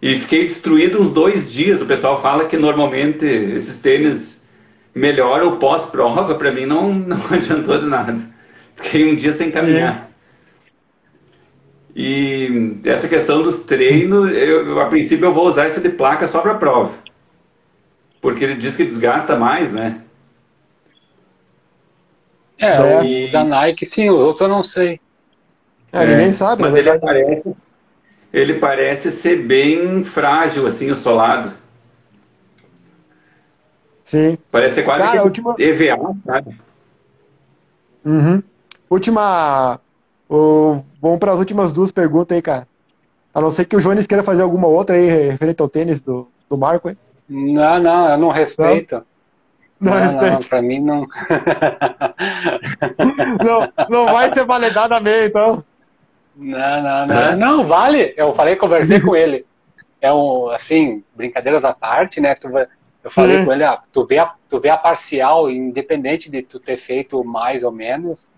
Speaker 8: E fiquei destruído uns dois dias. O pessoal fala que normalmente esses tênis melhoram pós-prova. Para mim, não, não adiantou de nada. Fiquei um dia sem caminhar. E essa questão dos treinos, eu, a princípio eu vou usar esse de placa só para prova. Porque ele diz que desgasta mais, né?
Speaker 5: É, e... o da Nike sim, os outros eu não sei.
Speaker 4: É, é ninguém sabe.
Speaker 8: Mas ele parece, ele parece ser bem frágil, assim, o solado.
Speaker 4: Sim.
Speaker 8: Parece ser quase
Speaker 4: Cara,
Speaker 8: que
Speaker 4: última-
Speaker 8: EVA, sabe?
Speaker 4: Uhum. Última. o- Vamos para as últimas duas perguntas aí, cara. A não ser que o Jones queira fazer alguma outra aí referente ao tênis do, do Marco, hein?
Speaker 5: Não, não, eu não respeito.
Speaker 4: Não,
Speaker 5: não,
Speaker 4: respeito.
Speaker 5: pra mim não.
Speaker 4: não, não vai ter validadamente, então.
Speaker 5: Não, não, não. Não, vale. Eu falei, conversei com ele. É um, assim, brincadeiras à parte, né? Tu eu falei
Speaker 4: Sim.
Speaker 5: com ele, ah, tu, vê a, tu vê a parcial, independente de tu ter feito mais ou menos.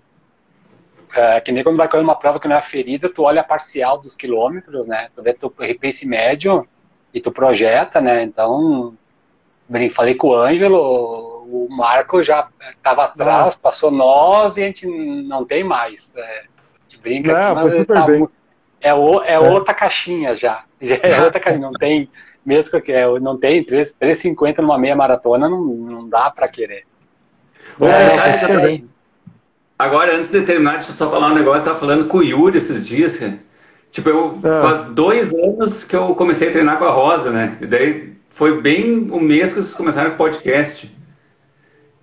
Speaker 5: É, que nem quando vai correr uma prova que não é ferida, tu olha a parcial dos quilômetros, né? Tu vê teu pace médio e tu projeta, né? Então, falei com o Ângelo, o Marco já estava atrás, passou nós e a gente não tem mais. né? A gente brinca
Speaker 4: Não,
Speaker 5: aqui, mas ele tá é, o- é outra caixinha já. Já é outra caixinha. Não tem, mesmo que é, não tem 3 3,50 numa meia maratona, não, não dá para querer. É, é,
Speaker 8: Agora, antes de terminar, deixa eu só falar um negócio. Eu tava falando com o Yuri esses dias, cara. Tipo, eu
Speaker 4: Ah.
Speaker 8: faz dois anos que eu comecei a treinar com a Rosa, né? E daí foi bem o mês que vocês começaram com o podcast.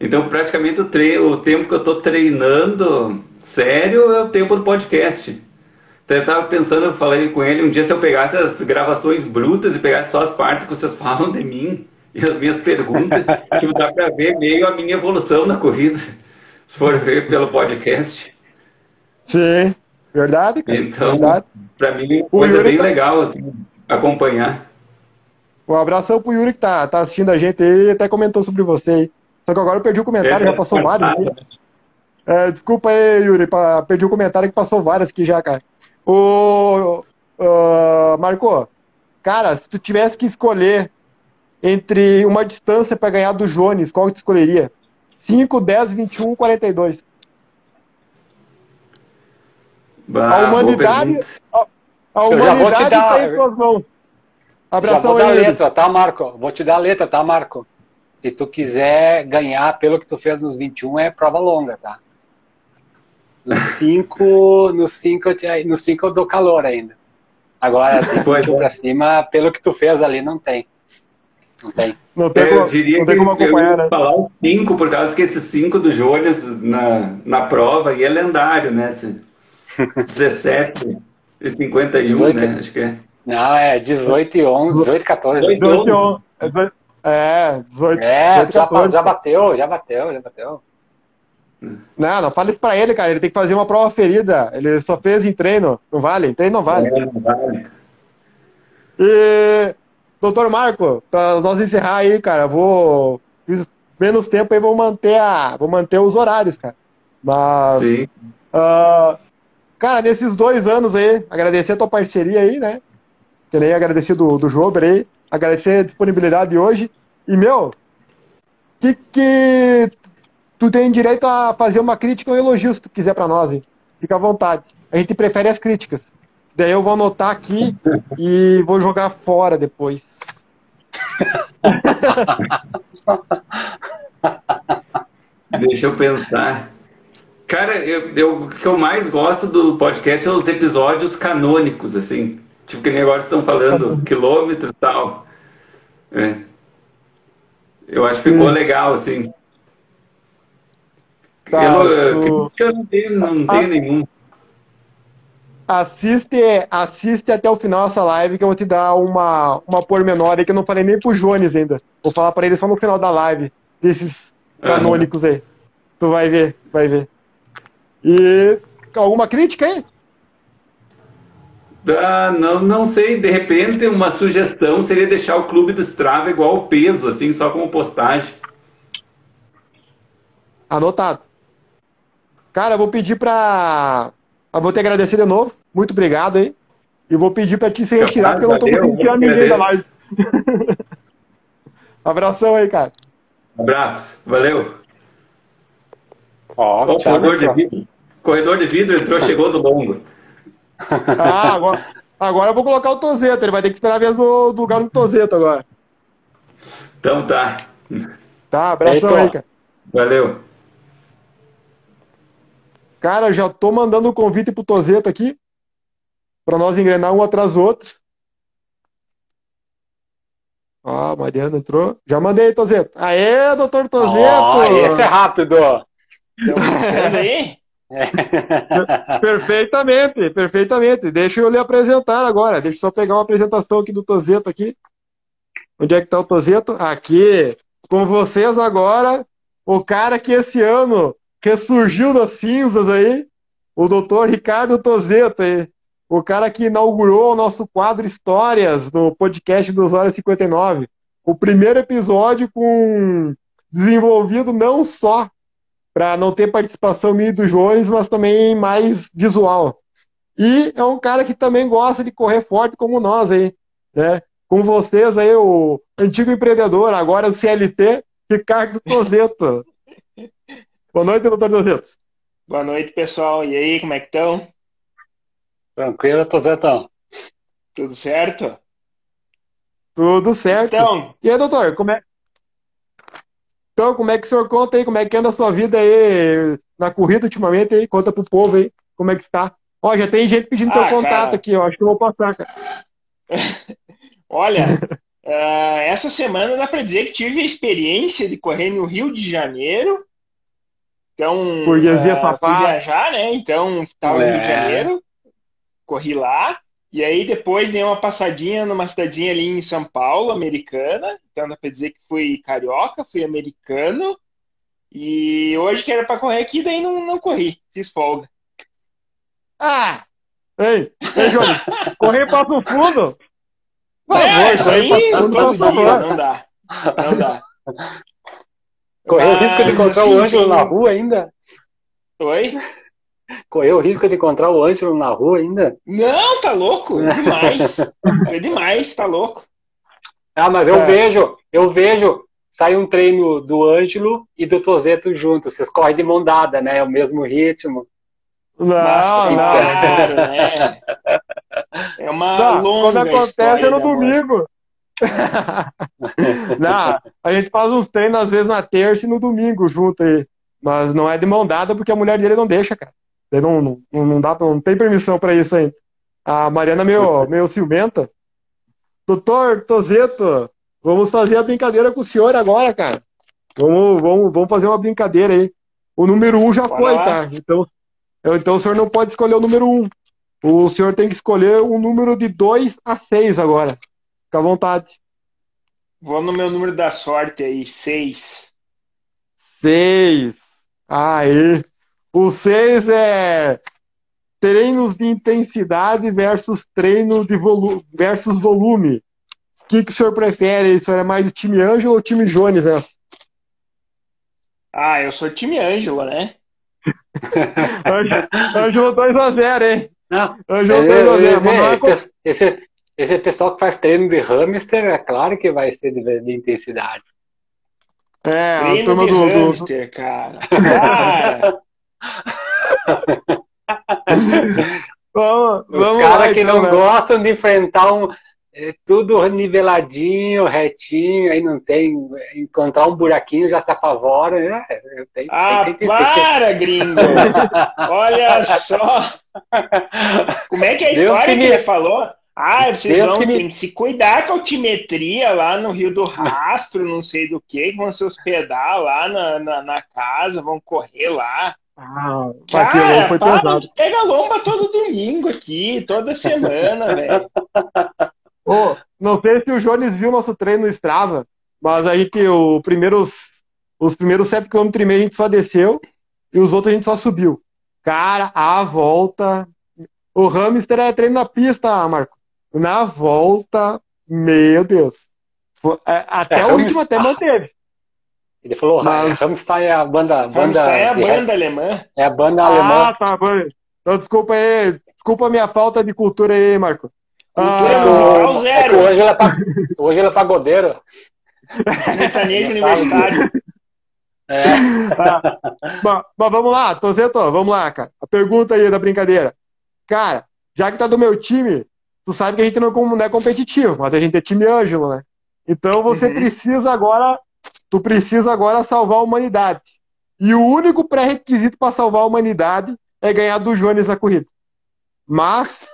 Speaker 8: Então, praticamente o, tre o tempo que eu tô treinando sério é o tempo do podcast. Então, eu tava pensando, eu falei com ele, um dia se eu pegasse as gravações brutas e pegasse só as partes que vocês falam de mim e as minhas perguntas, tipo, dá pra ver meio a minha evolução na corrida, se for ver pelo podcast.
Speaker 4: Sim, verdade, cara.
Speaker 8: Então, pra mim,
Speaker 4: O
Speaker 8: coisa bem
Speaker 4: tá-
Speaker 8: legal, assim, acompanhar.
Speaker 4: Um abração pro Yuri que tá, tá assistindo a gente aí e até comentou sobre você aí. Só que agora eu perdi o comentário,
Speaker 8: É,
Speaker 4: já passou vários. aqui. É, desculpa aí, Yuri, pa- perdi o comentário que passou vários aqui já, cara. Ô, ô, Marco, cara, se tu tivesse que escolher entre uma distância pra ganhar do Jones, qual que tu escolheria? 5, 10, 21, 42.
Speaker 8: Bah,
Speaker 4: A humanidade, a, a
Speaker 5: Eu já vou te
Speaker 4: humanidade
Speaker 5: dar-
Speaker 4: tá em suas mãos.
Speaker 5: Já
Speaker 4: Abração
Speaker 5: vou dar a
Speaker 4: aí,
Speaker 5: letra, tá, Marco? Vou te dar a letra, tá, Marco? Se tu quiser ganhar pelo que tu fez nos 21, é prova longa, tá? No 5, no 5 eu, te- no 5 eu dou calor ainda. Agora, tem
Speaker 8: Pois
Speaker 5: 21
Speaker 8: é.
Speaker 5: pra cima, pelo que tu fez ali, não tem. Não tem.
Speaker 4: Não tem
Speaker 8: É,
Speaker 4: como,
Speaker 8: eu diria
Speaker 4: não
Speaker 8: que
Speaker 4: tem como
Speaker 8: eu
Speaker 4: acompanhar,
Speaker 8: ia
Speaker 4: né?
Speaker 8: falar os 5, por causa que esses 5 do Jones na, na prova aí é lendário, né? Esse 17 e 51,
Speaker 5: 18.
Speaker 8: né? Acho que é.
Speaker 5: Não, é 18 e 11, 18 e 14.
Speaker 8: 18.
Speaker 4: 18, É, 18.
Speaker 5: É,
Speaker 4: 18,
Speaker 5: já,
Speaker 4: 14.
Speaker 5: já bateu, já bateu, já bateu.
Speaker 4: Não, não fala isso pra ele, cara. Ele tem que fazer uma prova ferida. Ele só fez em treino. Não vale? Em treino não vale.
Speaker 8: É, não vale.
Speaker 4: E, doutor Marco, pra nós encerrar aí, cara, vou. Fiz menos tempo aí, vou manter a. Vou manter os horários, cara. Mas.
Speaker 8: Sim.
Speaker 4: ah, cara, nesses dois anos aí, agradecer a tua parceria aí, né? Que nem agradecer do, do Jober aí. Agradecer a disponibilidade de hoje. E, meu, que que tu tem direito a fazer uma crítica ou um elogio se tu quiser pra nós, hein? Fica à vontade. A gente prefere as críticas. Daí eu vou anotar aqui e vou jogar fora depois.
Speaker 8: Deixa eu pensar. Cara, eu, eu- o que eu mais gosto do podcast são os episódios canônicos, assim. Tipo, que nem agora estão falando quilômetro e tal. É. Eu acho que ficou
Speaker 4: Hum.
Speaker 8: legal, assim.
Speaker 4: Tá,
Speaker 8: eu,
Speaker 4: tu-
Speaker 8: eu não tenho, não tenho nenhum.
Speaker 4: Assiste, assiste até o final essa live que eu vou te dar uma, uma pormenor aí que eu não falei nem pro Jones ainda. Vou falar pra ele só no final da live, desses canônicos aí. Tu vai ver, vai ver. E alguma crítica aí?
Speaker 8: Ah, não, não sei, de repente uma sugestão seria deixar o clube do Strava igual o peso, assim, só como postagem.
Speaker 4: Anotado. Cara, eu vou pedir pra. Eu vou te agradecer de novo. Muito obrigado aí. E vou pedir pra te se retirar, porque eu não tô
Speaker 8: Valeu,
Speaker 4: conseguindo tirar ninguém da live. Abração aí, cara.
Speaker 8: Abraço, valeu.
Speaker 5: Ó,
Speaker 8: Ó, o
Speaker 5: Thiago,
Speaker 8: corredor de vidro. Corredor de vidro entrou, chegou do longo.
Speaker 4: Ah, agora, agora eu vou colocar o Tozeto. Ele vai ter que esperar a vez do, do lugar do Tozeto agora.
Speaker 8: Então tá.
Speaker 4: Tá, abração
Speaker 5: Eita.
Speaker 4: aí, cara.
Speaker 8: Valeu.
Speaker 4: Cara, já tô mandando o convite pro Tozeto aqui. Pra nós engrenar um atrás do outro. Ó, Mariana entrou. Já mandei, Tozeto. Aê, doutor Tozeto!
Speaker 5: Ó, esse é rápido.
Speaker 9: Então, aí?
Speaker 4: perfeitamente, perfeitamente. Deixa eu lhe apresentar agora. Deixa eu só pegar uma apresentação aqui do Tozeto aqui. Onde é que tá o Tozeto? Aqui. Com vocês agora, o cara que esse ano ressurgiu das cinzas aí, o doutor Ricardo Tozeto aí. O cara que inaugurou o nosso quadro Histórias no podcast dos Horas 59. O primeiro episódio com desenvolvido não só para não ter participação minha e do Jones, mas também mais visual. E é um cara que também gosta de correr forte como nós aí, né? Com vocês aí, o antigo empreendedor, agora o CLT, Ricardo Tozeto. Boa noite, doutor Tozeto.
Speaker 9: Boa noite, pessoal. E aí, como é que estão?
Speaker 5: Tranquilo, Tozetão.
Speaker 9: Tudo certo?
Speaker 4: Tudo certo. Então, e aí, doutor, como é, então, como é que o senhor conta aí? Como é que anda a sua vida aí na corrida ultimamente aí? Conta pro povo aí como é que está. Ó, já tem gente pedindo ah, teu contato cara. aqui, ó. Acho que eu vou passar, cara.
Speaker 9: Olha, uh, essa semana dá para dizer que tive a experiência de correr no Rio de Janeiro. Então,
Speaker 4: Burguesia uh, fui
Speaker 9: viajar, né? Então, estava no Rio de é. Janeiro, corri lá. E aí depois dei uma passadinha numa cidadinha ali em São Paulo, americana. Então dá pra dizer que fui carioca, fui americano. E hoje que era pra correr aqui, daí não, não corri, fiz folga.
Speaker 4: Ah! Ei, ei Jones, correr para o fundo?
Speaker 9: Por é, isso aí todo dia, não dá. Não dá.
Speaker 5: Correu o risco de encontrar o Ângelo na rua ainda?
Speaker 9: Oi?
Speaker 5: Correu o risco de encontrar o Ângelo na rua ainda?
Speaker 9: Não, tá louco. Demais. é demais, tá louco.
Speaker 5: Ah, mas eu é. vejo, eu vejo, sai um treino do Ângelo e do Tozeto junto. Vocês correm de mão dada, né? É o mesmo ritmo.
Speaker 4: Não, Nossa, não.
Speaker 9: Claro, né? É uma não, longa
Speaker 4: Quando acontece é no domingo. não, a gente faz uns treinos às vezes na terça e no domingo junto aí. Mas não é de mão dada porque a mulher dele não deixa, cara. Não, não, não, dá, não tem permissão para isso ainda. A Mariana é meio, meio ciumenta. Doutor Tozeto, vamos fazer a brincadeira com o senhor agora, cara. Vamos, vamos, vamos fazer uma brincadeira aí. O número um já Bora foi, lá. tá? Então, então o senhor não pode escolher o número um. O senhor tem que escolher um número de 2 a 6 agora. Fica à vontade.
Speaker 9: Vou no meu número da sorte aí, 6.
Speaker 4: 6. Aí. O 6 é treinos de intensidade versus treino de volume versus volume. O que, que o senhor prefere? O senhor é mais time Ângelo ou time Jones essa?
Speaker 9: Ah, eu sou time Ângelo, né?
Speaker 4: Ângelo 2x0, hein?
Speaker 5: Não, Ângelo 2x0. Esse, esse, esse pessoal que faz treino de hamster, é claro que vai ser de, de intensidade.
Speaker 4: É,
Speaker 9: treino a turma de do, hamster, do... cara. cara.
Speaker 5: vamos, vamos Os caras que então, não né? gostam de enfrentar um. É tudo niveladinho, retinho, aí não tem. Encontrar um buraquinho já se apavora. Né?
Speaker 9: Tem, ah, tem, tem, para, gringo! Olha só! Como é que é a Deus história que, que ele falou? Ah, vocês Deus vão que me... se cuidar com a altimetria lá no Rio do Rastro, não sei do que, vão se hospedar lá na, na, na casa, vão correr lá.
Speaker 4: Ah, Cara, foi
Speaker 9: para, pesado. pega lomba todo domingo aqui, toda semana, velho.
Speaker 4: Oh, não sei se o Jones viu nosso treino no Strava, mas aí que o primeiros, os primeiros 7 km e meio a gente só desceu e os outros a gente só subiu. Cara, a volta. O hamster é treino na pista, Marco. Na volta, meu Deus. É, até é, o último até manteve.
Speaker 5: Ele falou, Mas... Rammstein é a banda. banda
Speaker 9: é a banda alemã.
Speaker 5: É a banda ah, alemã.
Speaker 4: Ah, tá, bom. Então desculpa aí. Desculpa a minha falta de cultura aí, Marco.
Speaker 9: Cultura ah, musical zero. É
Speaker 5: hoje ela tá, hoje ela é pagodeiro.
Speaker 9: Sertanejo universitário.
Speaker 4: É. Ah, mas, mas, vamos lá, Tozeto, vamos lá, cara. A pergunta aí da brincadeira. Cara, já que tá do meu time, tu sabe que a gente não, é competitivo, mas a gente é time Ângelo, né? Então você uhum. precisa agora tu precisa agora salvar a humanidade. E o único pré-requisito para salvar a humanidade é ganhar do Jones a corrida. Mas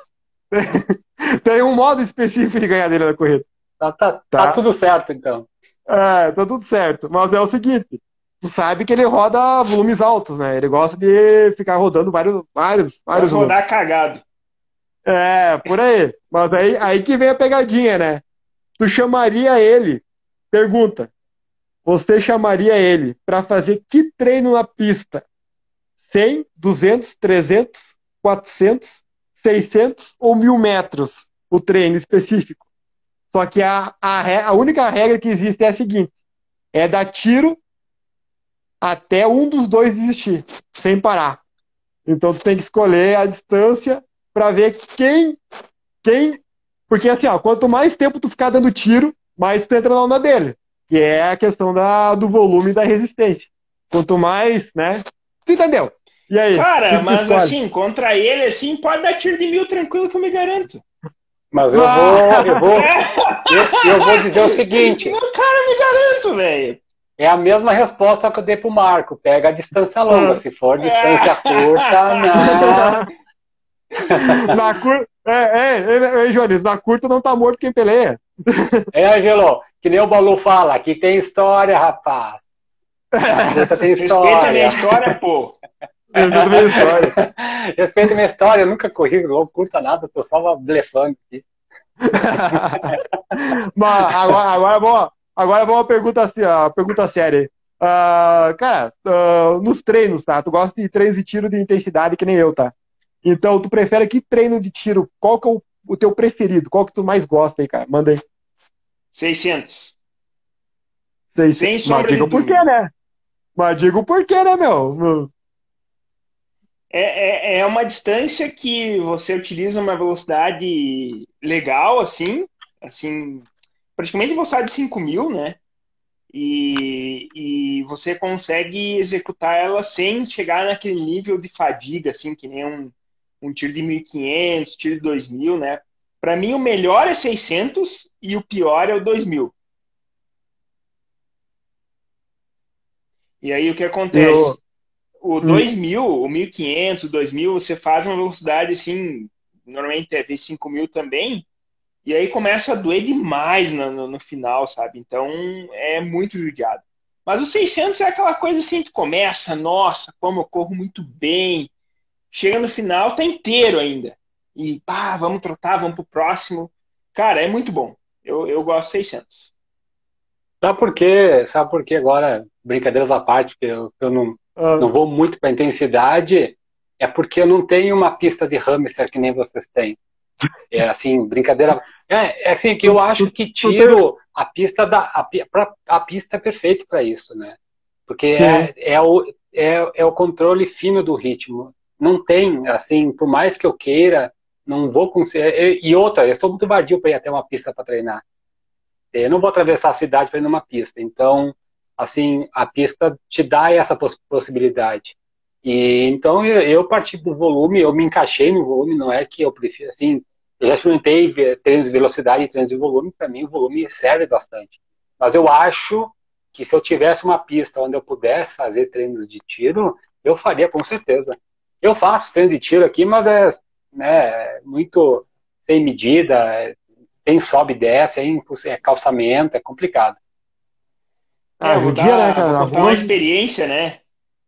Speaker 4: tem um modo específico de ganhar dele na corrida.
Speaker 5: Tá, tá, tá. tá tudo certo, então.
Speaker 4: É, tá tudo certo. Mas é o seguinte, tu sabe que ele roda volumes altos, né? Ele gosta de ficar rodando vários, vários, vários.
Speaker 9: Vai rodar cagado.
Speaker 4: É, por aí. Mas aí, aí que vem a pegadinha, né? Tu chamaria ele, pergunta, você chamaria ele para fazer que treino na pista? 100, 200, 300, 400, 600 ou 1000 metros o treino específico? Só que a, a, a única regra que existe é a seguinte: é dar tiro até um dos dois desistir, sem parar. Então tu tem que escolher a distância para ver quem quem porque assim, ó, quanto mais tempo tu ficar dando tiro, mais tu entra na onda dele, que é a questão da, do volume e da resistência. Quanto mais, né? Tu entendeu? E aí?
Speaker 9: Cara, mas assim, contra ele, assim, pode dar tiro de mil tranquilo que eu me garanto.
Speaker 5: Mas eu vou, eu vou, eu, eu, vou dizer o seguinte.
Speaker 9: Não, cara, me garanto, velho.
Speaker 5: É a mesma resposta que eu dei pro Marco. Pega a distância longa. Se for distância curta, não.
Speaker 4: Na curta. É, é, é, Jones, na curta não tá morto quem peleia.
Speaker 5: É, Angelo, que nem o Balu fala, aqui tem história, rapaz. Tem história.
Speaker 9: Respeita a minha história, pô.
Speaker 5: Respeita minha história. Respeita minha história, eu nunca corri logo curta nada, tô só blefando aqui.
Speaker 4: Mas agora, agora, vou, agora vou uma pergunta, assim, pergunta séria. Uh, cara, uh, nos treinos, tá? Tu gosta de treinos de tiro de intensidade que nem eu, tá? Então, tu prefere que treino de tiro? Qual que é o, o teu preferido? Qual que tu mais gosta aí, cara? Manda aí.
Speaker 9: 600.
Speaker 4: 600. Sem sombra Mas diga por quê, né? Mas diga por quê, né, meu?
Speaker 9: É, é, é uma distância que você utiliza uma velocidade legal, assim, assim, praticamente velocidade de 5 mil, né? E, e você consegue executar ela sem chegar naquele nível de fadiga, assim, que nem um, um tiro de 1.500, tiro de 2.000, né? Para mim, o melhor é 600 e o pior é o 2.000. E aí, o que acontece? Eu... O 2.000, hum. o 1.500, o 2.000, você faz uma velocidade, assim, normalmente é V5.000 também, e aí começa a doer demais no, no, no, final, sabe? Então, é muito judiado. Mas o 600 é aquela coisa assim, que começa, nossa, como eu corro muito bem, chega no final, tá inteiro ainda. E pá, vamos trotar, vamos pro próximo. Cara, é muito bom. Eu, eu gosto 600.
Speaker 5: Sabe por quê? Sabe por quê agora, brincadeiras à parte, que eu, eu não, ah. não vou muito para intensidade, é porque eu não tenho uma pista de hamster que nem vocês têm. É assim, brincadeira. É, é assim que eu acho que tiro a pista da a, a pista é perfeito para isso, né? Porque é, é, o, é, é o controle fino do ritmo não tem, assim, por mais que eu queira, não vou conseguir. E outra, eu sou muito vadio para ir até uma pista para treinar. Eu não vou atravessar a cidade para ir numa pista. Então, assim, a pista te dá essa poss possibilidade. E então eu, eu parti do volume, eu me encaixei no volume, não é que eu prefiro, assim, eu já experimentei treinos de velocidade e treinos de volume, para mim o volume serve bastante. Mas eu acho que se eu tivesse uma pista onde eu pudesse fazer treinos de tiro, eu faria com certeza. Eu faço treino de tiro aqui, mas é né, muito sem medida, tem sobe e desce, é, é calçamento, é complicado.
Speaker 9: É, vou dar, né, cara? Vou uma experiência, né?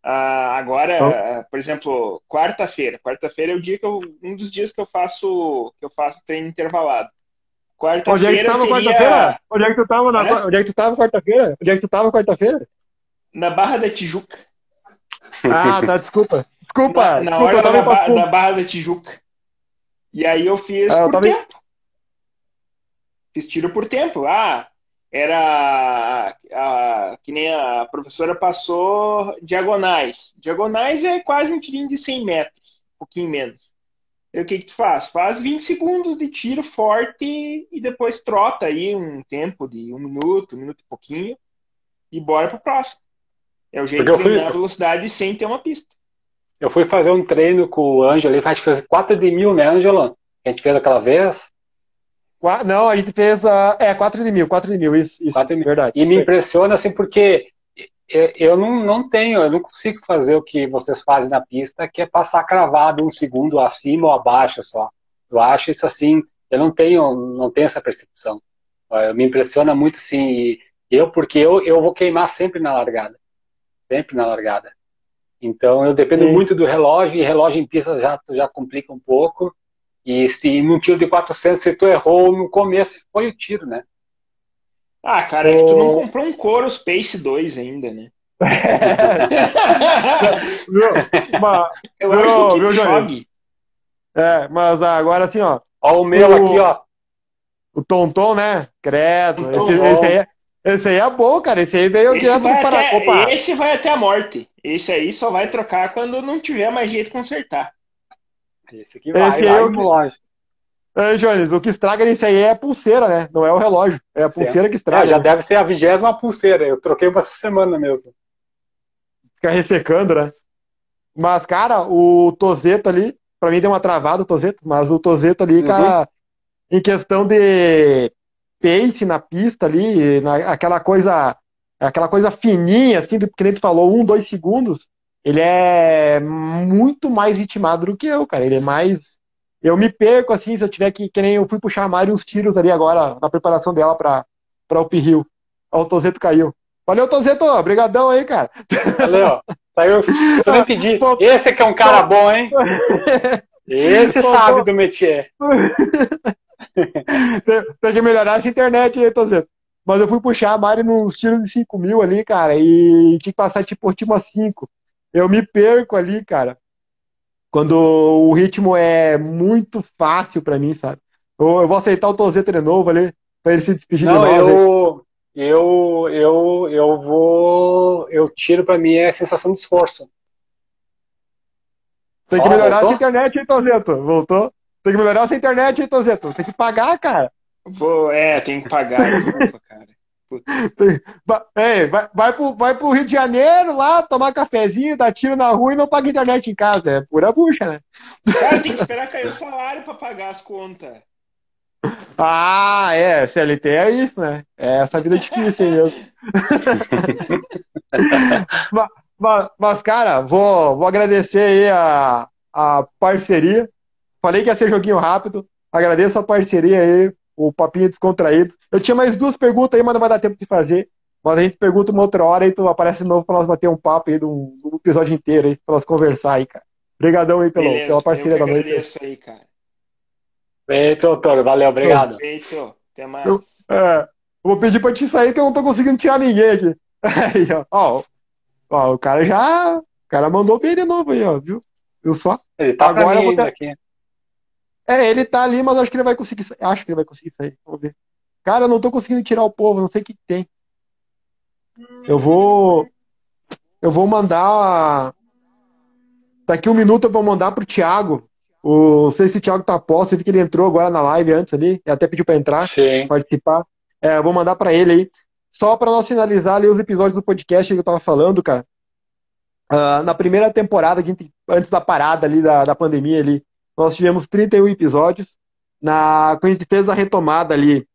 Speaker 9: Ah, agora, então... por exemplo, quarta-feira. Quarta-feira é o dia que eu, um dos dias que eu faço que eu faço treino intervalado.
Speaker 4: Quarta-feira. Onde é que tu tava queria... quarta-feira? Onde é que tu tava na... é? Onde é que tu tava quarta-feira? Onde é que tu tava quarta-feira?
Speaker 9: Na Barra da Tijuca.
Speaker 4: Ah, tá, desculpa. Desculpa,
Speaker 9: na,
Speaker 4: na
Speaker 9: hora da, ba da, Barra da Tijuca. E aí eu fiz ah, eu por tempo. Fiz tiro por tempo. Ah, era a, que nem a professora passou diagonais. Diagonais é quase um tirinho de 100 metros, um pouquinho menos. E o que, que tu faz? Faz 20 segundos de tiro forte e depois trota aí um tempo de um minuto, um minuto e pouquinho e bora pro próximo. É o jeito de treinar a velocidade sem ter uma pista.
Speaker 5: Eu fui fazer um treino com o Ângelo, acho que foi 4 de mil, né, Ângelo? A gente fez aquela vez.
Speaker 4: Não, a gente fez. Uh, é, 4 de mil, 4 de mil, isso, isso 4 de mil. verdade.
Speaker 5: E me impressiona, assim, porque eu não, não tenho, eu não consigo fazer o que vocês fazem na pista, que é passar cravado um segundo acima ou abaixo só. Eu acho isso assim, eu não tenho, não tenho essa percepção. Me impressiona muito, sim. eu, porque eu, eu vou queimar sempre na largada. Sempre na largada. Então eu dependo sim. muito do relógio, e relógio em pista já, já complica um pouco. E se num tiro de 400, se tu errou no começo, foi o tiro, né?
Speaker 9: Ah, cara, é que tu não comprou um Coro Space 2 ainda, né?
Speaker 4: viu? Mas, eu viu, acho que viu, É, mas agora assim, ó.
Speaker 5: Ó o meu o, aqui, ó.
Speaker 4: O Tonton, né? Credo. Esse, esse, aí, é, esse aí é bom, cara. Esse aí veio esse direto do
Speaker 9: Paracopa. Esse vai até a morte. Esse aí só vai trocar quando não tiver mais jeito de consertar.
Speaker 5: Esse aqui vai, esse vai,
Speaker 4: é o... É, Jones, o que estraga nisso aí é a pulseira, né? Não é o relógio. É a certo. pulseira que estraga. É,
Speaker 5: já deve ser a vigésima pulseira. Eu troquei uma essa semana mesmo.
Speaker 4: Fica ressecando, né? Mas, cara, o Tozeto ali, pra mim deu uma travada o Tozeto, mas o Tozeto ali, uhum. cara, em questão de pace na pista ali, na, aquela coisa aquela coisa fininha, assim, do que nem tu falou, um, dois segundos, ele é muito mais ritmado do que eu, cara. Ele é mais eu me perco assim, se eu tiver que, que nem eu fui puxar a Mari uns tiros ali agora, na preparação dela pra, pra Up Hill. o Tozeto caiu. Valeu, Tozeto, obrigadão aí, cara.
Speaker 5: Valeu, saiu, você nem pedir. Esse aqui é um cara bom, hein? Esse sabe do métier.
Speaker 4: tem, que melhorar essa internet aí, Tozeto. Mas eu fui puxar a Mari nos tiros de 5 mil ali, cara, e tinha que passar tipo tipo 5. Eu me perco ali, cara quando o ritmo é muito fácil para mim, sabe? Eu, eu, vou aceitar o Tozeto de novo ali, para ele se despedir
Speaker 5: Não,
Speaker 4: de
Speaker 5: nós. Eu, eu, eu, eu vou. Eu tiro para mim é a sensação de esforço.
Speaker 4: Tem que melhorar voltou? essa internet, hein, Tozeto? Voltou? Tem que melhorar essa internet, hein, Tozeto? Tem que pagar, cara.
Speaker 9: Vou, é, tem que pagar, desculpa, cara.
Speaker 4: Vai, vai, vai, pro, vai pro Rio de Janeiro lá, tomar cafezinho, dar tiro na rua e não paga internet em casa. É pura bucha, né?
Speaker 9: Cara, tem que esperar cair o salário pra pagar as contas.
Speaker 4: Ah, é, CLT é isso, né? É essa vida difícil aí mesmo. mas, mas, mas, cara, vou, vou agradecer aí a, a parceria. Falei que ia ser joguinho rápido. Agradeço a parceria aí o papinho descontraído. Eu tinha mais duas perguntas aí, mas não vai dar tempo de fazer. Mas a gente pergunta uma outra hora e tu aparece de novo pra nós bater um papo aí de um, um episódio inteiro aí, pra nós conversar aí, cara. Obrigadão aí pelo, Beleza, pela parceria da noite.
Speaker 9: Agradeço aí, cara.
Speaker 5: Feito, doutor. Valeu, obrigado.
Speaker 9: Feito. Até mais.
Speaker 4: Eu, é, vou pedir pra te sair que eu não tô conseguindo tirar ninguém aqui. Aí, ó. Ó, ó, o cara já. O cara mandou bem de novo aí, ó, viu? Viu só?
Speaker 5: Ele tá Agora eu vou ter... aqui.
Speaker 4: É, ele tá ali, mas acho que ele vai conseguir sair. Acho que ele vai conseguir sair. Vamos ver. Cara, eu não tô conseguindo tirar o povo, não sei o que tem. Eu vou. Eu vou mandar. Daqui um minuto eu vou mandar pro Thiago. O... Não sei se o Thiago tá posto, eu vi que ele entrou agora na live antes ali. Ele até pediu pra entrar,
Speaker 5: Sim.
Speaker 4: participar. É, eu vou mandar pra ele aí. Só pra nós finalizar ali os episódios do podcast que eu tava falando, cara. Uh, na primeira temporada, antes da parada ali da, da pandemia ali, nós tivemos 31 episódios. Na, quando a gente fez a retomada ali,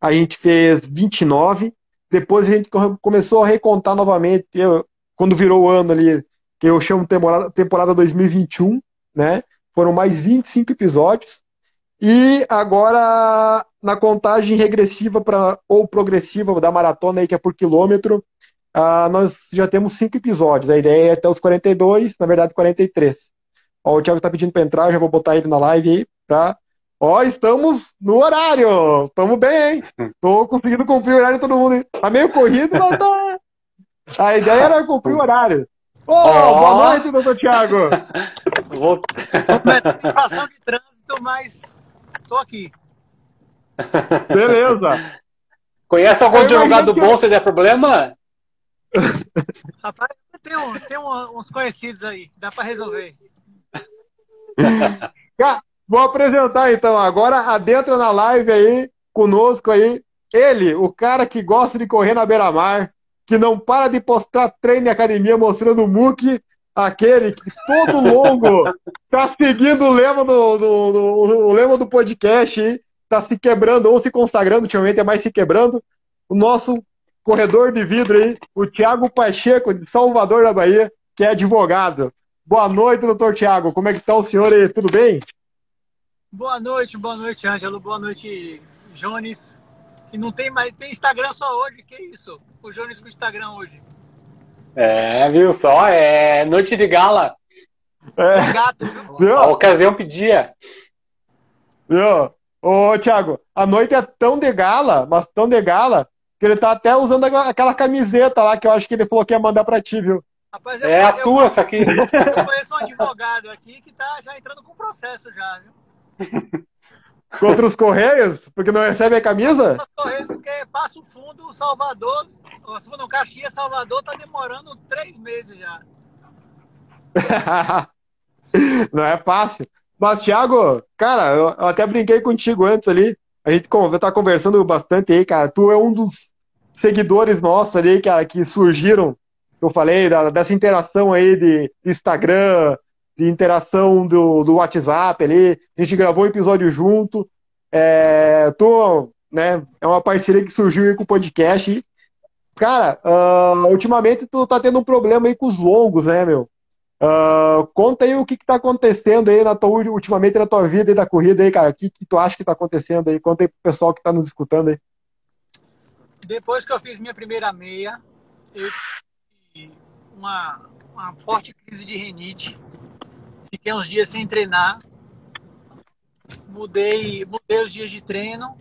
Speaker 4: a gente fez 29. Depois a gente começou a recontar novamente, eu, quando virou o ano ali, que eu chamo temporada, temporada 2021, né? Foram mais 25 episódios. E agora, na contagem regressiva pra, ou progressiva da maratona, aí, que é por quilômetro, uh, nós já temos cinco episódios. A ideia é até os 42, na verdade 43. Ó, o Thiago tá pedindo para entrar, já vou botar ele na live aí pra. Ó, estamos no horário! Tamo bem, hein? Tô conseguindo cumprir o horário de todo mundo. Hein? Tá meio corrido, mas tá. A ideia era cumprir o horário. Ô, oh, boa noite, doutor Thiago!
Speaker 10: Vou... Situação de trânsito, mas tô aqui.
Speaker 4: Beleza.
Speaker 5: Conhece algum advogado que... bom se der problema?
Speaker 10: Rapaz, tem, um, tem um, uns conhecidos aí, dá para resolver.
Speaker 4: Vou apresentar então. Agora adentra na live aí, conosco aí, ele, o cara que gosta de correr na beira-mar, que não para de postar treino em academia mostrando o muque, aquele que todo longo tá seguindo o lema do, do, do, o lema do podcast aí, tá se quebrando ou se consagrando, ultimamente é mais se quebrando. O nosso corredor de vidro aí, o Thiago Pacheco, de Salvador da Bahia, que é advogado. Boa noite, doutor Tiago. Como é que está o senhor aí? Tudo bem?
Speaker 10: Boa noite, boa noite, Ângelo. Boa noite, Jones. Que não tem mais. Tem Instagram só hoje, que isso? O Jones com Instagram hoje.
Speaker 5: É, viu só? É noite de gala.
Speaker 10: É. Gato,
Speaker 5: viu? A ocasião pedia.
Speaker 4: Viu? Ô, Thiago, a noite é tão de gala, mas tão de gala, que ele tá até usando aquela camiseta lá que eu acho que ele falou que ia mandar pra ti, viu?
Speaker 5: Rapaz, é a tua essa aqui.
Speaker 10: Eu conheço um advogado aqui que tá já entrando com processo já, viu?
Speaker 4: Contra os Correios? Porque não recebe a camisa?
Speaker 10: Contra os Correios, porque passa o fundo Salvador, o fundo Caxias, Salvador tá demorando três meses já.
Speaker 4: não é fácil. Mas, Thiago, cara, eu, eu até brinquei contigo antes ali. A gente tá conversando bastante aí, cara. Tu é um dos seguidores nossos ali, cara, que surgiram, eu falei, da, dessa interação aí de Instagram, de interação do, do WhatsApp ali. A gente gravou um episódio junto. É, tu, né, é uma parceria que surgiu aí com o podcast. Cara, uh, ultimamente tu tá tendo um problema aí com os longos, né, meu? Uh, conta aí o que, está acontecendo aí na tua, ultimamente na tua vida e da corrida aí, cara. O que, que tu acha que está acontecendo aí? Conta aí pro pessoal que está nos escutando aí.
Speaker 10: Depois que eu fiz minha primeira meia, eu uma, uma forte crise de renite. Fiquei uns dias sem treinar. Mudei, mudei os dias de treino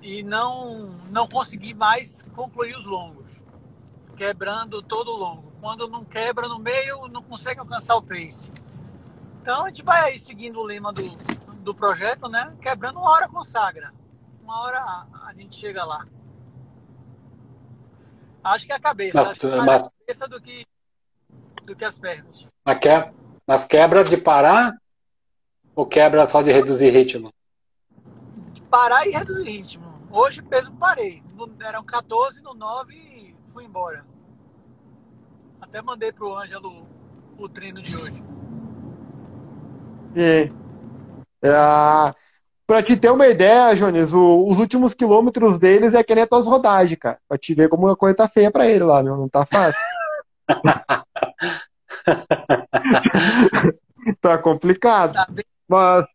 Speaker 10: e não, não consegui mais concluir os longos, quebrando todo o longo. Quando não quebra no meio, não consegue alcançar o pace. Então a gente vai aí seguindo o lema do, do projeto, né? Quebrando uma hora consagra. Uma hora a, gente chega lá. Acho que é a cabeça. Mas, acho que é mais a cabeça do que, do que as pernas.
Speaker 5: Mas quebra de parar ou quebra só de reduzir ritmo?
Speaker 10: De parar e reduzir ritmo. Hoje peso parei. eram 14, no 9 fui embora. Até mandei pro Ângelo o treino de hoje.
Speaker 4: E, é, pra te ter uma ideia, Jones, o, os últimos quilômetros deles é que nem as tuas rodagens, cara. Pra te ver como a coisa tá feia pra ele lá, meu. Não tá fácil. tá complicado. Tá bem, mas.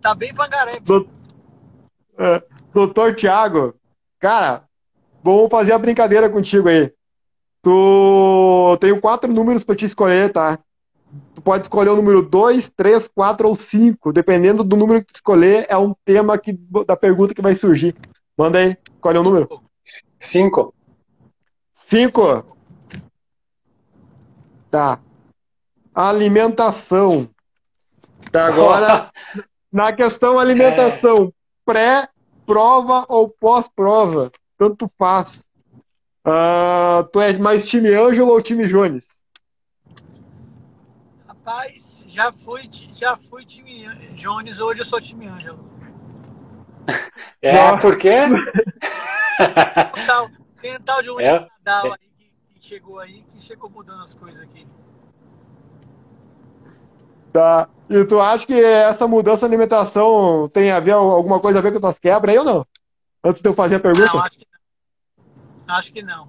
Speaker 10: Tá bem pangaré.
Speaker 4: Do, é, doutor Tiago, cara, vamos fazer a brincadeira contigo aí. Tu tenho quatro números para te escolher, tá? Tu pode escolher o número 2, 3, 4 ou 5. Dependendo do número que tu escolher, é um tema que, da pergunta que vai surgir. Manda aí, escolhe o um número.
Speaker 5: 5.
Speaker 4: 5? Tá. Alimentação. Tá, agora, na questão alimentação, é. pré, prova ou pós-prova, tanto faz. Uh, tu é mais time Ângelo ou time Jones?
Speaker 10: Rapaz, já fui, já fui time Jones, hoje eu sou time Ângelo.
Speaker 5: É, Não. por quê?
Speaker 10: Tem tal, tem um tal de um é, Nadal é. aí chegou aí, que chegou mudando as coisas aqui.
Speaker 4: Tá. E tu acha que essa mudança de alimentação tem a ver alguma coisa a ver com as tuas quebras aí ou não? Antes de eu fazer a pergunta?
Speaker 10: Não, acho que Acho que não.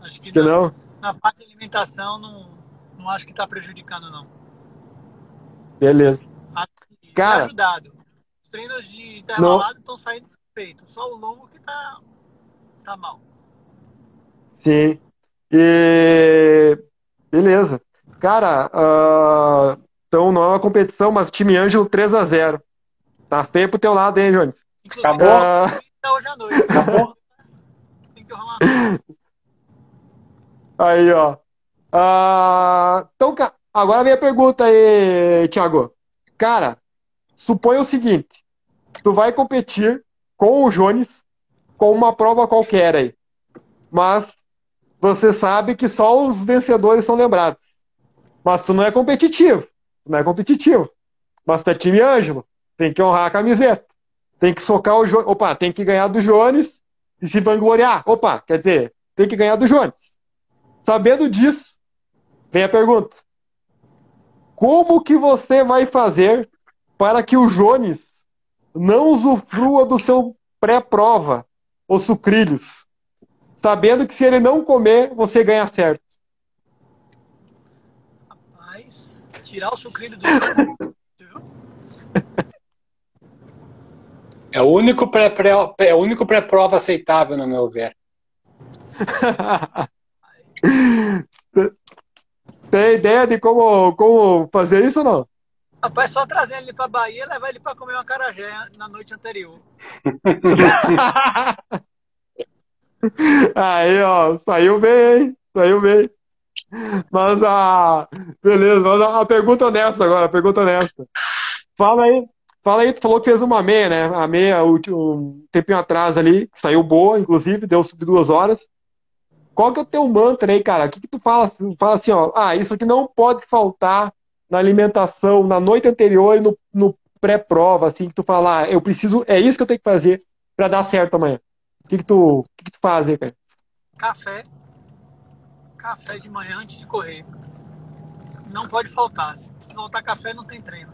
Speaker 10: Acho que, que não. não. Na parte de alimentação, não, não acho que está prejudicando, não.
Speaker 4: Beleza.
Speaker 10: Acho que Cara, tá ajudado. Os treinos de intervalado estão saindo perfeito. Só o longo que tá, tá mal.
Speaker 4: Sim. E... Beleza. Cara, uh... então não é uma competição, mas time Ângelo 3 a 0 Tá feio pro teu lado, hein, Jones?
Speaker 5: Acabou?
Speaker 10: Uh... hoje à noite.
Speaker 5: Acabou?
Speaker 4: Aí, ó. Ah, então, agora a minha pergunta aí, Thiago. Cara, suponha o seguinte: tu vai competir com o Jones com uma prova qualquer aí. Mas você sabe que só os vencedores são lembrados. Mas tu não é competitivo. Tu não é competitivo. Mas tu é time Ângelo. Tem que honrar a camiseta. Tem que socar o Jones. Opa, tem que ganhar do Jones e se vangloriar. Opa, quer dizer, tem que ganhar do Jones. Sabendo disso, vem a pergunta. Como que você vai fazer para que o Jones não usufrua do seu pré-prova, os sucrilhos, sabendo que se ele não comer, você ganha certo?
Speaker 10: Rapaz, tirar o sucrilho do Jones,
Speaker 5: É o único pré-prova é o único pré-prova aceitável, no meu ver.
Speaker 4: Tem ideia de como, como fazer isso ou não?
Speaker 10: Rapaz, só trazer ele pra Bahia e levar ele pra comer uma carajé na noite anterior.
Speaker 4: Aí, ó, saiu bem? Saiu bem. Mas a. Beleza, mas a pergunta honesta agora, pergunta honesta. Fala aí, fala aí, tu falou que fez uma meia, né? A meia, um tempinho atrás ali, saiu boa, inclusive, deu sub duas horas. Qual que é o teu mantra aí, cara? O que, que tu fala, fala assim, ó? Ah, isso aqui não pode faltar na alimentação, na noite anterior e no, no pré-prova, assim, que tu fala, ah, eu preciso, é isso que eu tenho que fazer para dar certo amanhã. O que, que, tu, o que, que tu faz aí, cara?
Speaker 10: Café. Café de manhã antes de correr. Não pode faltar. Se faltar café, não tem treino.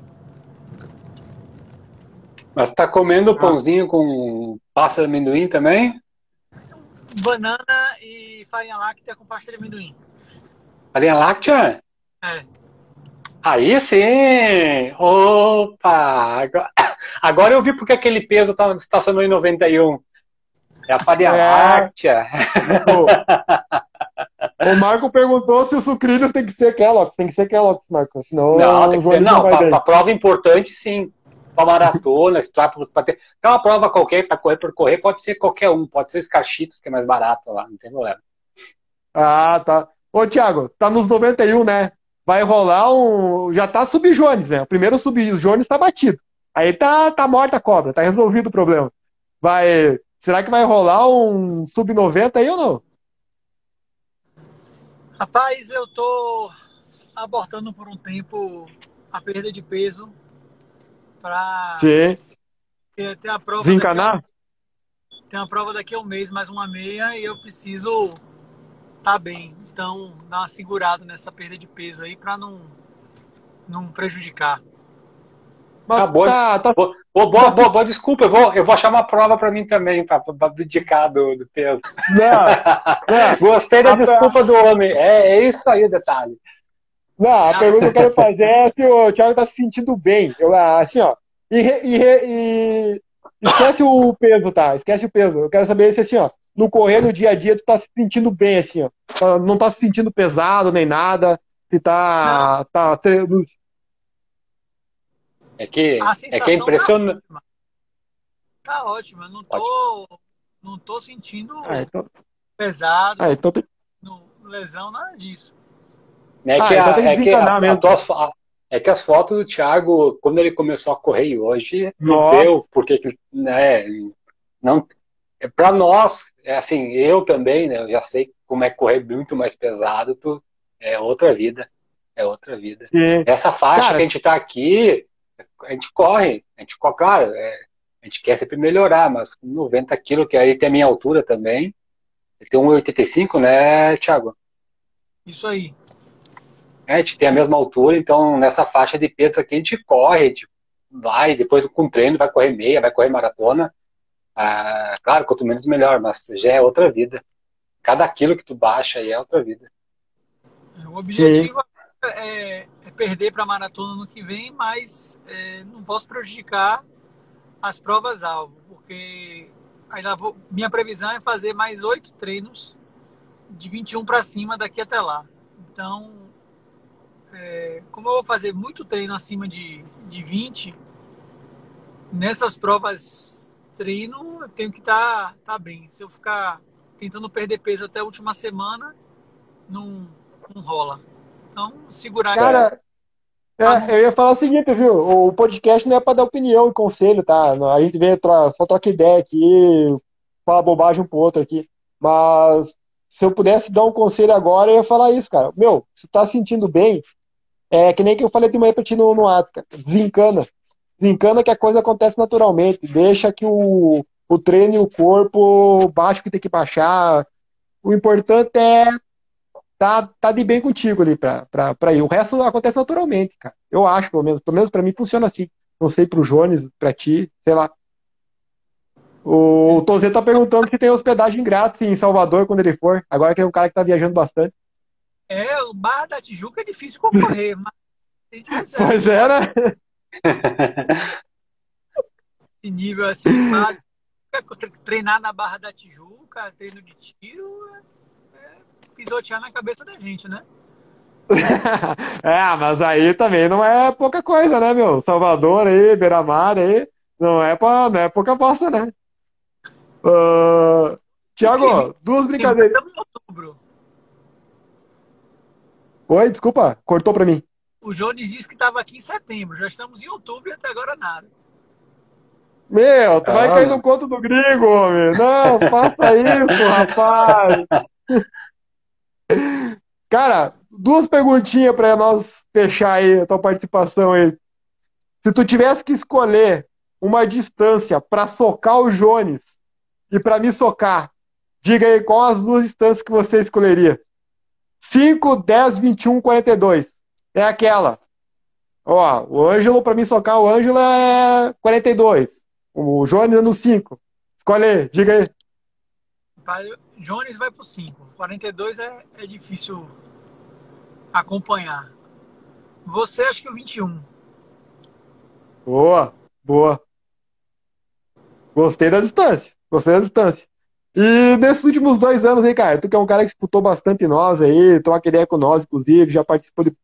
Speaker 5: Mas tá comendo pãozinho com pasta de amendoim também?
Speaker 10: Banana e farinha láctea com pasta de amendoim.
Speaker 5: Farinha láctea?
Speaker 10: É.
Speaker 5: Aí sim! Opa! Agora eu vi porque aquele peso tá, estacionou em 91. É a farinha é. láctea.
Speaker 4: O Marco perguntou se o sucrilhos tem que ser Kellogg's. Tem que ser Kellogg's, Marco. Senão
Speaker 5: não, tem que ser, não, para prova importante, sim. Para maratona, para ter. Então, uma prova qualquer que tá correr por correr, pode ser qualquer um. Pode ser os cachitos, que é mais barato lá, não tem problema.
Speaker 4: Ah, tá. Ô, Thiago, tá nos 91, né? Vai rolar um. Já tá sub-Jones, né? O primeiro sub-Jones tá batido. Aí tá, tá morta a cobra, tá resolvido o problema. Vai. Será que vai rolar um sub-90 aí ou não?
Speaker 10: Rapaz, eu tô abortando por um tempo a perda de peso para ter a prova.
Speaker 4: Desencanar?
Speaker 10: A, tem uma prova daqui a um mês, mais uma meia, e eu preciso estar tá bem. Então, dar uma segurada nessa perda de peso aí para não, não prejudicar.
Speaker 5: Mas tá, boa, tá, tá, boa, boa, boa, boa, desculpa, eu vou, eu vou achar uma prova para mim também, tá? Para abdicar do, do peso. Não, não, Gostei da desculpa do homem. É, é isso aí o detalhe.
Speaker 4: Não, a pergunta que eu quero fazer é se o Thiago tá se sentindo bem. Eu, assim, ó. E, e, e, esquece o peso, tá? Esquece o peso. Eu quero saber se assim, ó. No correr, no dia a dia, tu tá se sentindo bem, assim, ó. Tá, não tá se sentindo pesado nem nada. Se tá. tá
Speaker 5: é que, é que é impressionante.
Speaker 10: Tá ótimo, eu não tô, não tô sentindo ah, então... pesado,
Speaker 4: ah, então tem...
Speaker 10: no, lesão, nada disso.
Speaker 5: É que, ah, a, então é, que a, a, é que as fotos do Thiago, quando ele começou a correr hoje, viu porque né, não é para nós, é assim, eu também, né, eu já sei como é correr muito mais pesado, tu, é outra vida, é outra vida. Sim. Essa faixa Cara, que a gente tá aqui, a gente corre, a gente corre, claro, é, a gente quer sempre melhorar, mas com 90 quilos, que aí tem a minha altura também, tem 1,85, né, Thiago?
Speaker 10: Isso aí.
Speaker 5: É, a gente tem a mesma altura, então nessa faixa de peso aqui a gente corre, a gente vai, depois com treino vai correr meia, vai correr maratona. Ah, claro, quanto menos melhor, mas já é outra vida. Cada quilo que tu baixa aí é outra vida.
Speaker 10: O objetivo é, é perder para a maratona no que vem, mas é, não posso prejudicar as provas-alvo, porque ainda vou, minha previsão é fazer mais oito treinos de 21 para cima daqui até lá. Então, é, como eu vou fazer muito treino acima de, de 20, nessas provas treino eu tenho que estar tá, tá bem. Se eu ficar tentando perder peso até a última semana, não, não rola. Então, segurar.
Speaker 4: Cara, é, eu ia falar o seguinte, viu? O podcast não é para dar opinião e conselho, tá? A gente vem, só troca ideia aqui, fala bobagem um pro outro aqui. Mas se eu pudesse dar um conselho agora, eu ia falar isso, cara. Meu, se tu tá sentindo bem, é que nem que eu falei de manhã pra ti no, no ato, cara. Desencana. Desencana que a coisa acontece naturalmente. Deixa que o, o treino e o corpo baixe o que tem que baixar. O importante é tá, tá de bem contigo ali pra, pra, pra ir. O resto acontece naturalmente, cara. Eu acho, pelo menos. Pelo menos pra mim funciona assim. Não sei pro Jones, pra ti, sei lá. O Tozê tá perguntando se tem hospedagem grátis em Salvador quando ele for. Agora que é um cara que tá viajando bastante.
Speaker 10: É, o Bar da Tijuca é difícil concorrer, mas a gente
Speaker 4: Pois é, né?
Speaker 10: esse nível assim, treinar na Barra da Tijuca, treino de tiro, é pisotear na cabeça da gente, né?
Speaker 4: é, mas aí também não é pouca coisa, né, meu? Salvador aí, Beira-Mar aí, não é, pra, não é pouca bosta, né? Uh, Tiago, duas brincadeiras. Estamos em outubro. Oi, desculpa, cortou pra mim.
Speaker 10: O Jones disse que estava aqui em setembro, já estamos em outubro e até agora nada.
Speaker 4: Meu, tu ah, vai cair no conto do gringo, homem. Não, faça isso, rapaz. Cara, duas perguntinhas para nós fechar aí a tua participação aí. Se tu tivesse que escolher uma distância para socar o Jones e para me socar, diga aí qual as duas distâncias que você escolheria. 5, 10, 21, 42. É aquela. Ó, o Ângelo, para mim socar o Ângelo é 42. O Jones é no 5. Escolhe aí, diga aí.
Speaker 10: Vai, Jones vai pro 5. 42 é, é difícil acompanhar. Você acha que o 21.
Speaker 4: Boa, boa. Gostei da distância. Gostei da distância. E nesses últimos dois anos aí, cara, tu que é um cara que disputou bastante nós aí, troca ideia com nós, inclusive, já participou de.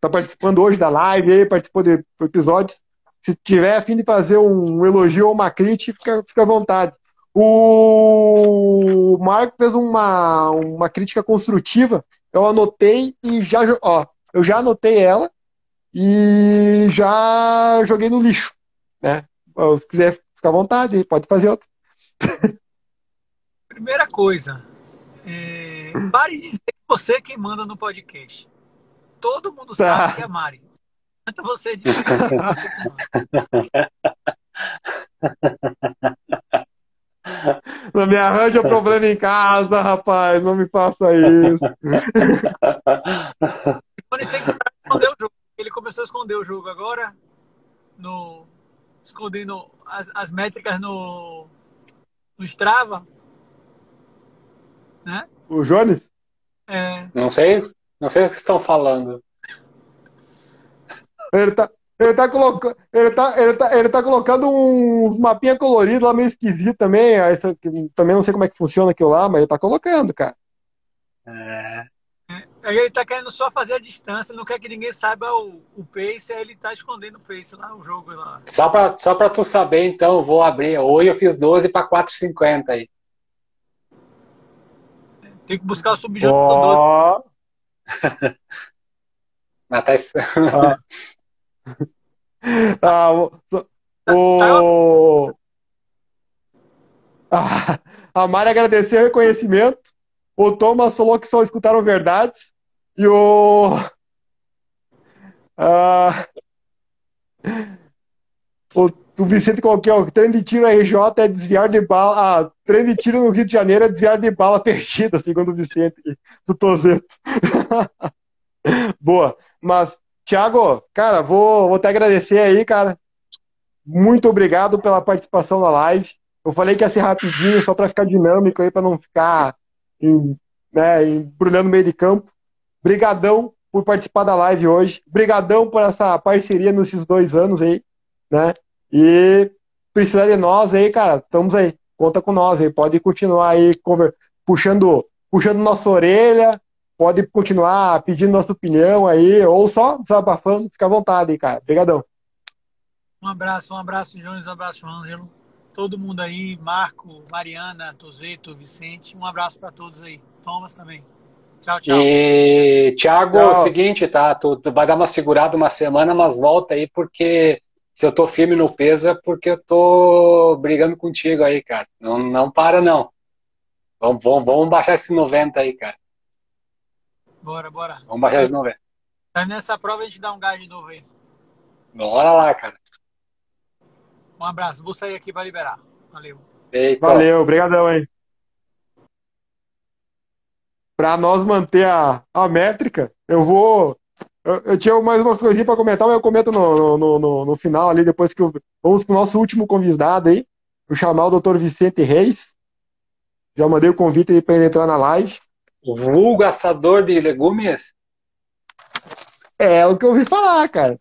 Speaker 4: tá participando hoje da live aí, participou de episódios. Se tiver a fim de fazer um elogio ou uma crítica, fica, fica à vontade. O Marco fez uma, uma crítica construtiva eu anotei e já, ó, eu já anotei ela e já joguei no lixo, né? Se quiser ficar à vontade, pode fazer outra.
Speaker 10: Primeira coisa, é, pare de dizer que você é quem manda no podcast. Todo mundo sabe tá. que é Mari. Então você diz que é você que manda.
Speaker 4: Não me arranja problema em casa, rapaz. Não me faça isso.
Speaker 10: tem que esconder o jogo. Ele começou a esconder o jogo agora. No, escondendo as, as métricas no, no Strava. Né?
Speaker 4: O Jones?
Speaker 10: É.
Speaker 5: Não sei, não sei o que estão falando.
Speaker 4: Ele tá, ele tá, colocando, ele, tá, ele, tá, ele tá colocando uns mapinha coloridos lá meio esquisito também. Isso, também não sei como é que funciona aquilo lá, mas ele tá colocando, cara.
Speaker 10: É. ele tá querendo só fazer a distância, não quer que ninguém saiba o, o pace, aí ele tá escondendo o pace lá, o jogo lá.
Speaker 5: Só pra, só pra tu saber, então, vou abrir. Hoje eu fiz 12 pra 4,50 aí.
Speaker 10: Tem que buscar o subjogo oh.
Speaker 5: 12. Mas tá... ah.
Speaker 4: o, o, ah, a Mari agradeceu o reconhecimento. O Thomas falou que só escutaram verdades. E o. Ah, o, o Vicente colocou o treino de tiro RJ é desviar de bala. Ah, treino de tiro no Rio de Janeiro é desviar de bala perdida, segundo o Vicente do Tozeto. Boa. Mas Tiago, cara, vou, vou te agradecer aí, cara. Muito obrigado pela participação na live. Eu falei que ia ser rapidinho, só para ficar dinâmico aí, para não ficar em, né, embrulhando no meio de campo. Brigadão por participar da live hoje. Brigadão por essa parceria nesses dois anos aí, né? E precisar de nós aí, cara, estamos aí. Conta com nós aí. Pode continuar aí puxando, puxando nossa orelha, pode continuar pedindo nossa opinião aí, ou só desabafando, fica à vontade aí, cara. Obrigadão.
Speaker 10: Um abraço, um abraço, Jones, um abraço, Ângelo. Todo mundo aí, Marco, Mariana, Tozeto, Vicente, um abraço para todos aí. Thomas também. Tchau, tchau.
Speaker 5: E, Thiago, é o seguinte, tá? Tu, tu, vai dar uma segurada uma semana, mas volta aí, porque se eu tô firme no peso é porque eu tô brigando contigo aí, cara. Não, não para, não. Vamos, vamos, vamos baixar esse 90 aí, cara.
Speaker 10: Bora, bora.
Speaker 5: Vamos baixar as 90.
Speaker 10: Tá nessa prova a gente dá um gás de novo aí.
Speaker 5: Bora lá, cara.
Speaker 10: Um abraço. Vou sair aqui para liberar. Valeu.
Speaker 4: Eita. Valeu, obrigadão aí. Para nós manter a, a métrica, eu vou. Eu, eu tinha mais umas coisinhas para comentar, mas eu comento no, no, no, no final ali, depois que eu, vamos para o nosso último convidado aí. Vou chamar o Dr. Vicente Reis. Já mandei o convite aí para ele entrar na live.
Speaker 5: O vulgo assador de legumes?
Speaker 4: É o que eu ouvi falar, cara.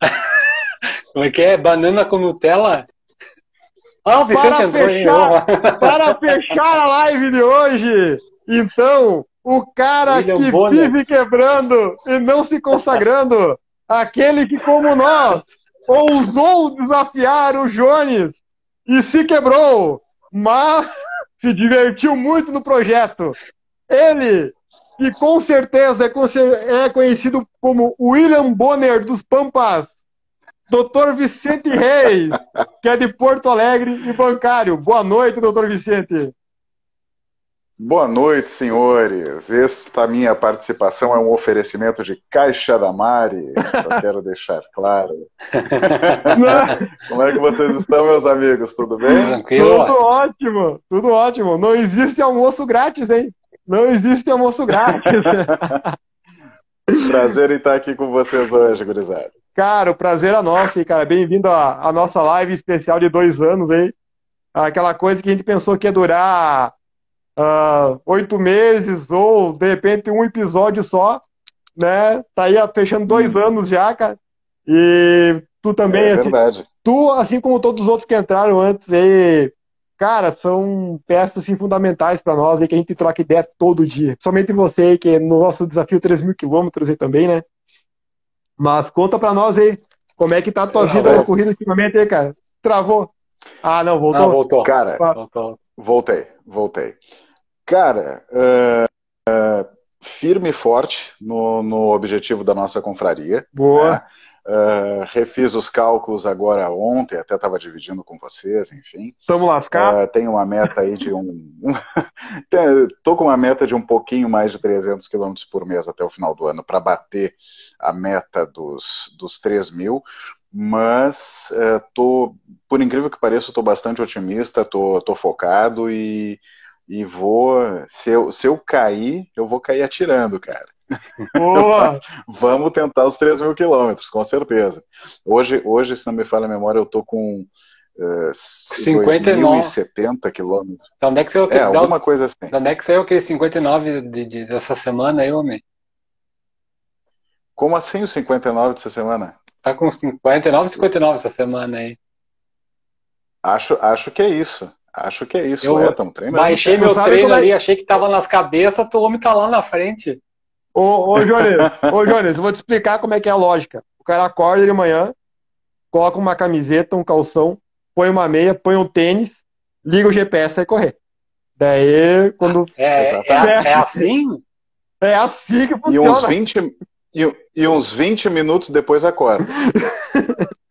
Speaker 5: Como é que é? Banana com Nutella?
Speaker 4: Ah, para, fechar, para fechar a live de hoje, então, o cara William que Bonner. vive quebrando e não se consagrando, aquele que, como nós, ousou desafiar o Jones e se quebrou, mas se divertiu muito no projeto. Ele, que com certeza é, é conhecido como William Bonner dos Pampas, Doutor Vicente Reis, que é de Porto Alegre e bancário. Boa noite, doutor Vicente.
Speaker 11: Boa noite, senhores. Esta minha participação é um oferecimento de Caixa da Mari. Só quero deixar claro. Como é que vocês estão, meus amigos? Tudo bem?
Speaker 4: Tranquilo. Tudo ótimo, tudo ótimo. Não existe almoço grátis, hein? Não existe almoço grátis.
Speaker 11: Prazer em estar aqui com vocês hoje, gurizada.
Speaker 4: Cara, o prazer é nosso, hein, cara. Bem-vindo à, à, nossa live especial de dois anos, hein? Aquela coisa que a gente pensou que ia durar uh, oito meses ou, de repente, um episódio só, né? Tá aí fechando dois hum. anos já, cara. E tu também. É
Speaker 11: assim, verdade.
Speaker 4: Tu, assim como todos os outros que entraram antes aí, cara, são peças assim, fundamentais para nós aí, que a gente troca ideia todo dia. Somente você, que é no nosso desafio 3 mil quilômetros aí também, né? Mas conta pra nós aí, como é que tá a tua vida na corrida ultimamente aí, cara? Travou? Ah, não, voltou? Não,
Speaker 11: voltou. Cara, voltou. voltei, voltei. Cara, uh, uh, firme e forte no, no objetivo da nossa confraria.
Speaker 4: Boa. Né?
Speaker 11: Uh, refiz os cálculos agora ontem, até estava dividindo com vocês, enfim.
Speaker 4: Estamos lascados?
Speaker 11: Uh, tenho uma meta aí de um. Estou com uma meta de um pouquinho mais de 300 km por mês até o final do ano para bater a meta dos, dos 3 mil. Mas uh, tô, por incrível que pareça, estou bastante otimista, tô, tô focado e, e vou. Se eu, se eu cair, eu vou cair atirando, cara.
Speaker 4: Boa!
Speaker 11: Vamos tentar os 3 mil quilômetros, com certeza. Hoje, hoje, se não me falha a memória, eu tô com uh, 59. quilômetros.
Speaker 5: Então, onde é que saiu
Speaker 11: é, alguma coisa assim.
Speaker 5: Onde é que saiu aquele 59 de, de, dessa semana aí, homem?
Speaker 11: Como assim o 59 dessa semana?
Speaker 5: Tá com 59 59 essa semana aí.
Speaker 11: Acho, acho que é isso. Acho que é isso.
Speaker 5: Eu é, treinando. Baixei meu treino ali, achei que tava nas cabeças, o homem tá lá na frente.
Speaker 4: Ô, ô Jones, ô Jones, eu vou te explicar como é que é a lógica. O cara acorda de manhã, coloca uma camiseta, um calção, põe uma meia, põe um tênis, liga o GPS e sai correr. Daí, quando.
Speaker 5: É, é, é, é assim?
Speaker 4: É assim que funciona.
Speaker 11: E uns 20, e, e uns 20 minutos depois acorda.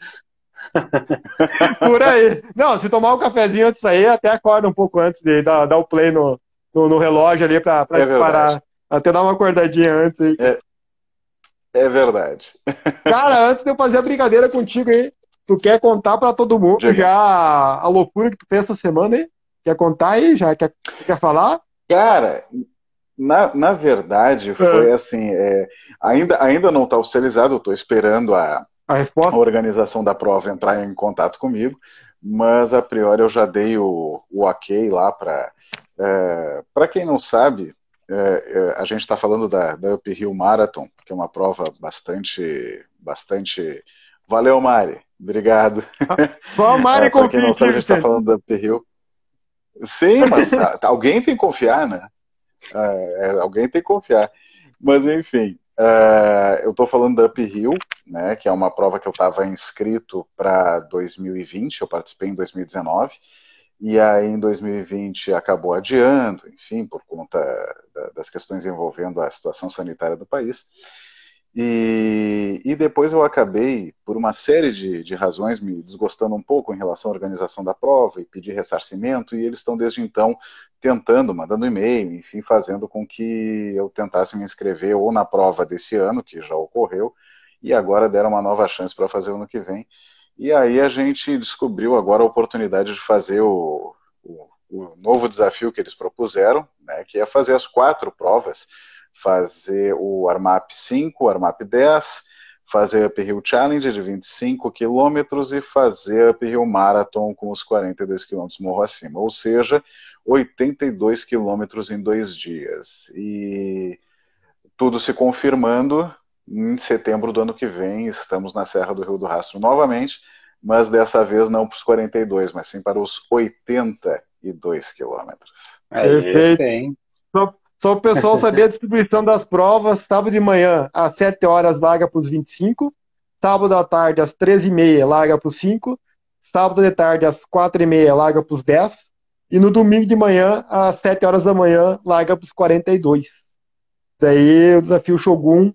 Speaker 4: Por aí. Não, se tomar um cafezinho antes de sair, até acorda um pouco antes de dar, dar o play no, no, no relógio ali pra, pra é parar. Até dar uma acordadinha antes aí.
Speaker 11: É, é verdade.
Speaker 4: Cara, antes de eu fazer a brincadeira contigo aí, tu quer contar para todo mundo Diga. já a loucura que tu fez essa semana aí? Quer contar aí? Já quer, quer falar?
Speaker 11: Cara, na, na verdade, foi é. assim, é, ainda, ainda não está oficializado, eu estou esperando a,
Speaker 4: a,
Speaker 11: a organização da prova entrar em contato comigo, mas a priori eu já dei o, o ok lá para. É, para quem não sabe, é, é, a gente está falando da, da Up Hill Marathon, que é uma prova bastante, bastante. Valeu, Mari. Obrigado.
Speaker 4: Só Mari é,
Speaker 11: Para quem não sabe, a gente está falando da Up Hill. Sim, mas alguém tem que confiar, né? É, é, alguém tem que confiar. Mas, enfim, eu estou falando da Up Hill, né, que é uma prova que eu estava inscrito para 2020, eu participei em 2019 e aí em 2020 acabou adiando, enfim, por conta das questões envolvendo a situação sanitária do país. E, e depois eu acabei, por uma série de, de razões, me desgostando um pouco em relação à organização da prova e pedir ressarcimento, e eles estão desde então tentando, mandando e-mail, enfim, fazendo com que eu tentasse me inscrever ou na prova desse ano, que já ocorreu, e agora deram uma nova chance para fazer o ano que vem. E aí a gente descobriu agora a oportunidade de fazer o, o, o novo desafio que eles propuseram, né, que é fazer as quatro provas, fazer o Armap 5, o Armap 10, fazer Uphill Challenge de 25 quilômetros e fazer Uphill Marathon com os 42 quilômetros morro acima, ou seja, 82 quilômetros em dois dias. E tudo se confirmando, em setembro do ano que vem, estamos na Serra do Rio do Rastro novamente, mas dessa vez não para os 42, mas sim para os 82 quilômetros.
Speaker 4: Perfeito. Só, só o pessoal saber a distribuição das provas. Sábado de manhã, às 7 horas, larga para os 25. Sábado à tarde, às 13h30, larga para os 5. Sábado de tarde, às 4h30, larga para os 10. E no domingo de manhã, às 7 horas da manhã, larga para os 42. Daí o desafio Shogun.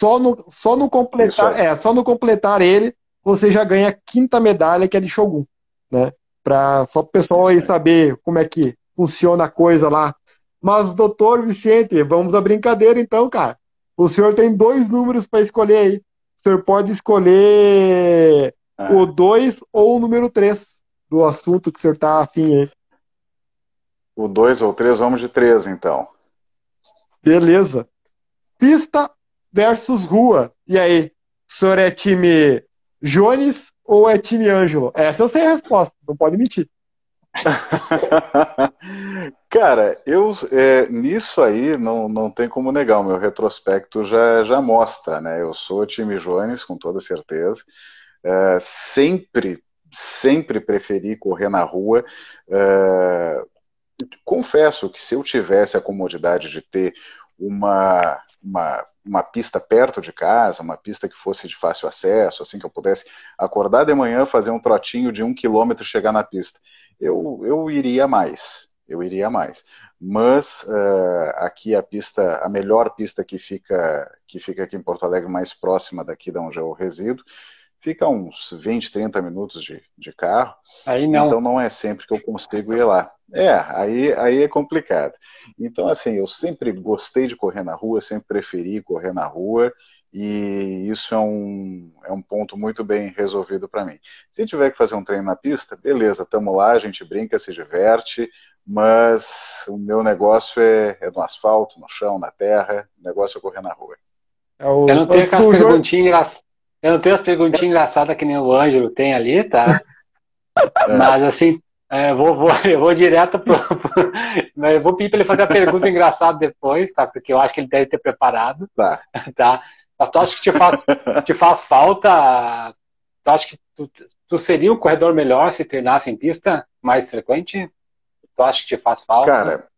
Speaker 4: Só no, só no completar, é, só no completar ele, você já ganha a quinta medalha, que é de Shogun. Né? Pra, só para o pessoal aí saber como é que funciona a coisa lá. Mas, doutor Vicente, vamos à brincadeira então, cara. O senhor tem dois números para escolher aí. O senhor pode escolher ah. o 2 ou o número 3 do assunto que o senhor está afim aí.
Speaker 11: O 2 ou 3, vamos de 3 então.
Speaker 4: Beleza. Pista versus rua. E aí? O senhor é time Jones ou é time Ângelo? Essa eu sei a resposta, não pode mentir.
Speaker 11: Cara, eu é, nisso aí não, não tem como negar, o meu retrospecto já, já mostra, né? Eu sou time Jones, com toda certeza. É, sempre, sempre preferi correr na rua. É, confesso que se eu tivesse a comodidade de ter uma, uma, uma pista perto de casa, uma pista que fosse de fácil acesso, assim que eu pudesse acordar de manhã, fazer um trotinho de um quilômetro e chegar na pista eu, eu iria mais, eu iria mais. Mas uh, aqui a pista, a melhor pista que fica, que fica aqui em Porto Alegre, mais próxima daqui de onde eu resido, fica uns 20, 30 minutos de, de carro.
Speaker 5: Aí não.
Speaker 11: Então não é sempre que eu consigo ir lá. É, aí, aí é complicado. Então, assim, eu sempre gostei de correr na rua, sempre preferi correr na rua e isso é um, é um ponto muito bem resolvido para mim. Se tiver que fazer um treino na pista, beleza, tamo lá, a gente brinca, se diverte, mas o meu negócio é, é no asfalto, no chão, na terra, o negócio é correr na rua.
Speaker 5: É o, eu não tenho aquelas perguntinhas engraçadas. Eu não tenho as perguntinhas engraçadas que nem o Ângelo tem ali, tá? É. Mas assim, é, vou, vou, eu vou direto pro. pro eu vou pedir para ele fazer a pergunta engraçada depois, tá? Porque eu acho que ele deve ter preparado.
Speaker 11: Tá.
Speaker 5: tá? Mas tu acha que te faz, te faz falta? Tu acha que tu, tu seria um corredor melhor se treinasse em pista mais frequente? Tu acha que te faz falta?
Speaker 11: Cara,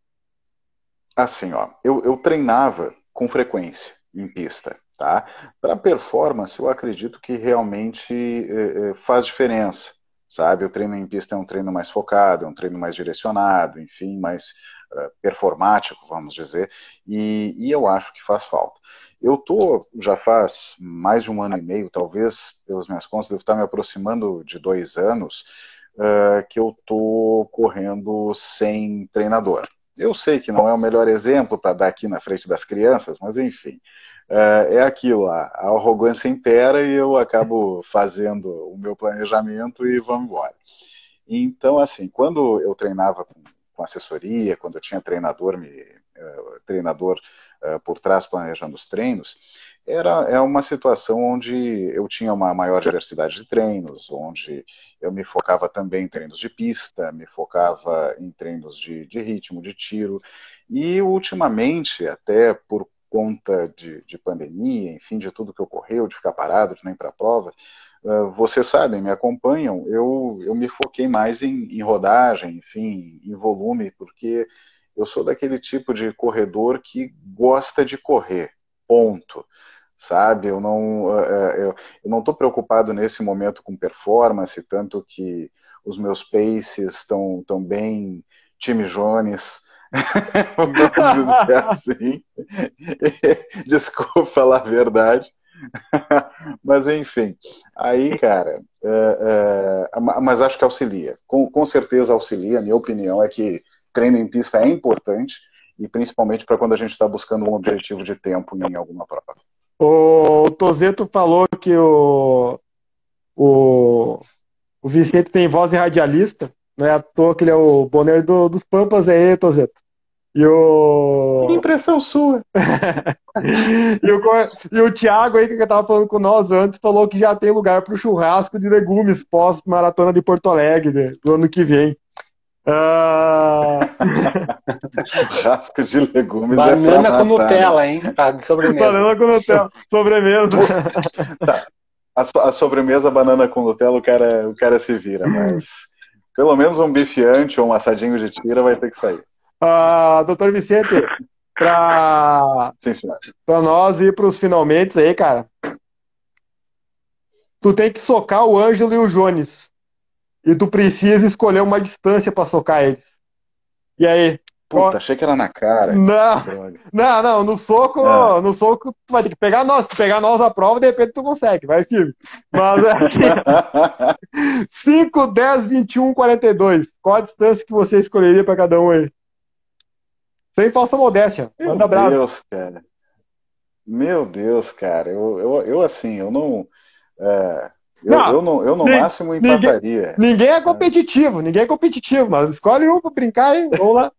Speaker 11: assim, ó, eu, eu treinava com frequência em pista, tá? Para performance, eu acredito que realmente é, é, faz diferença, sabe? O treino em pista é um treino mais focado, é um treino mais direcionado, enfim, mais uh, performático, vamos dizer, e, e eu acho que faz falta. Eu tô já faz mais de um ano e meio, talvez, pelas minhas contas, devo estar me aproximando de dois anos, que eu tô correndo sem treinador. Eu sei que não é o melhor exemplo para dar aqui na frente das crianças, mas enfim, é aquilo, a, arrogância impera e eu acabo fazendo o meu planejamento e vamos embora. Então, assim, quando eu treinava com, com assessoria, quando eu tinha treinador, me, uh, treinador uh, por trás planejando os treinos, era é uma situação onde eu tinha uma maior diversidade de treinos, onde eu me focava também em treinos de pista, me focava em treinos de, de ritmo, de tiro, e ultimamente, até por conta de, de pandemia, enfim, de tudo que ocorreu, de ficar parado, de nem para a prova, uh, vocês sabem, me acompanham, eu, eu me foquei mais em, em rodagem, enfim, em volume, porque eu sou daquele tipo de corredor que gosta de correr, ponto. Sabe, eu não eu, eu não estou preocupado nesse momento com performance, tanto que os meus paces estão tão bem time Jones, vamos dizer assim. Desculpa falar a verdade. mas enfim, aí, cara, é, é, mas acho que auxilia. Com, com certeza auxilia. Minha opinião é que treino em pista é importante e principalmente para quando a gente está buscando um objetivo de tempo em alguma prova.
Speaker 4: O Tozeto falou que o, o, o Vicente tem voz de radialista, não é à toa que ele é o boneiro do, dos Pampas aí, Tozeto. E o.
Speaker 5: Que impressão sua!
Speaker 4: e, o, e o Thiago aí, que estava falando com nós antes, falou que já tem lugar para o churrasco de legumes pós-maratona de Porto Alegre do ano que vem.
Speaker 11: Uh... Churrasco de legumes.
Speaker 5: É Banana é com Nutella, hein? Tá de sobremesa.
Speaker 4: Banana com Nutella. Sobremesa.
Speaker 11: tá. a, a, sobremesa banana com Nutella, o cara, o cara se vira, mas pelo menos um bifiante ou um assadinho de tira vai ter que sair.
Speaker 4: Uh, doutor Vicente, para nós ir para os finalmente aí, cara, tu tem que socar o Ângelo e o Jones. E tu precisa escolher uma distância para socar eles. E aí?
Speaker 11: Puta, achei que era na cara.
Speaker 4: Não, não, não, no soco, não. no soco tu vai ter que pegar nós. Se pegar nós a prova, de repente tu consegue, vai firme. Mas é 5, 10, 21, 42. Qual a distância que você escolheria para cada um aí? Sem falsa modéstia. Manda
Speaker 11: Meu Deus, cara. Meu Deus, cara. Eu, eu, eu assim, eu não. É, eu, não, eu, não, eu no ninguém, máximo empataria.
Speaker 4: Ninguém, ninguém é competitivo, ninguém é competitivo, mas escolhe um pra brincar e vamos lá.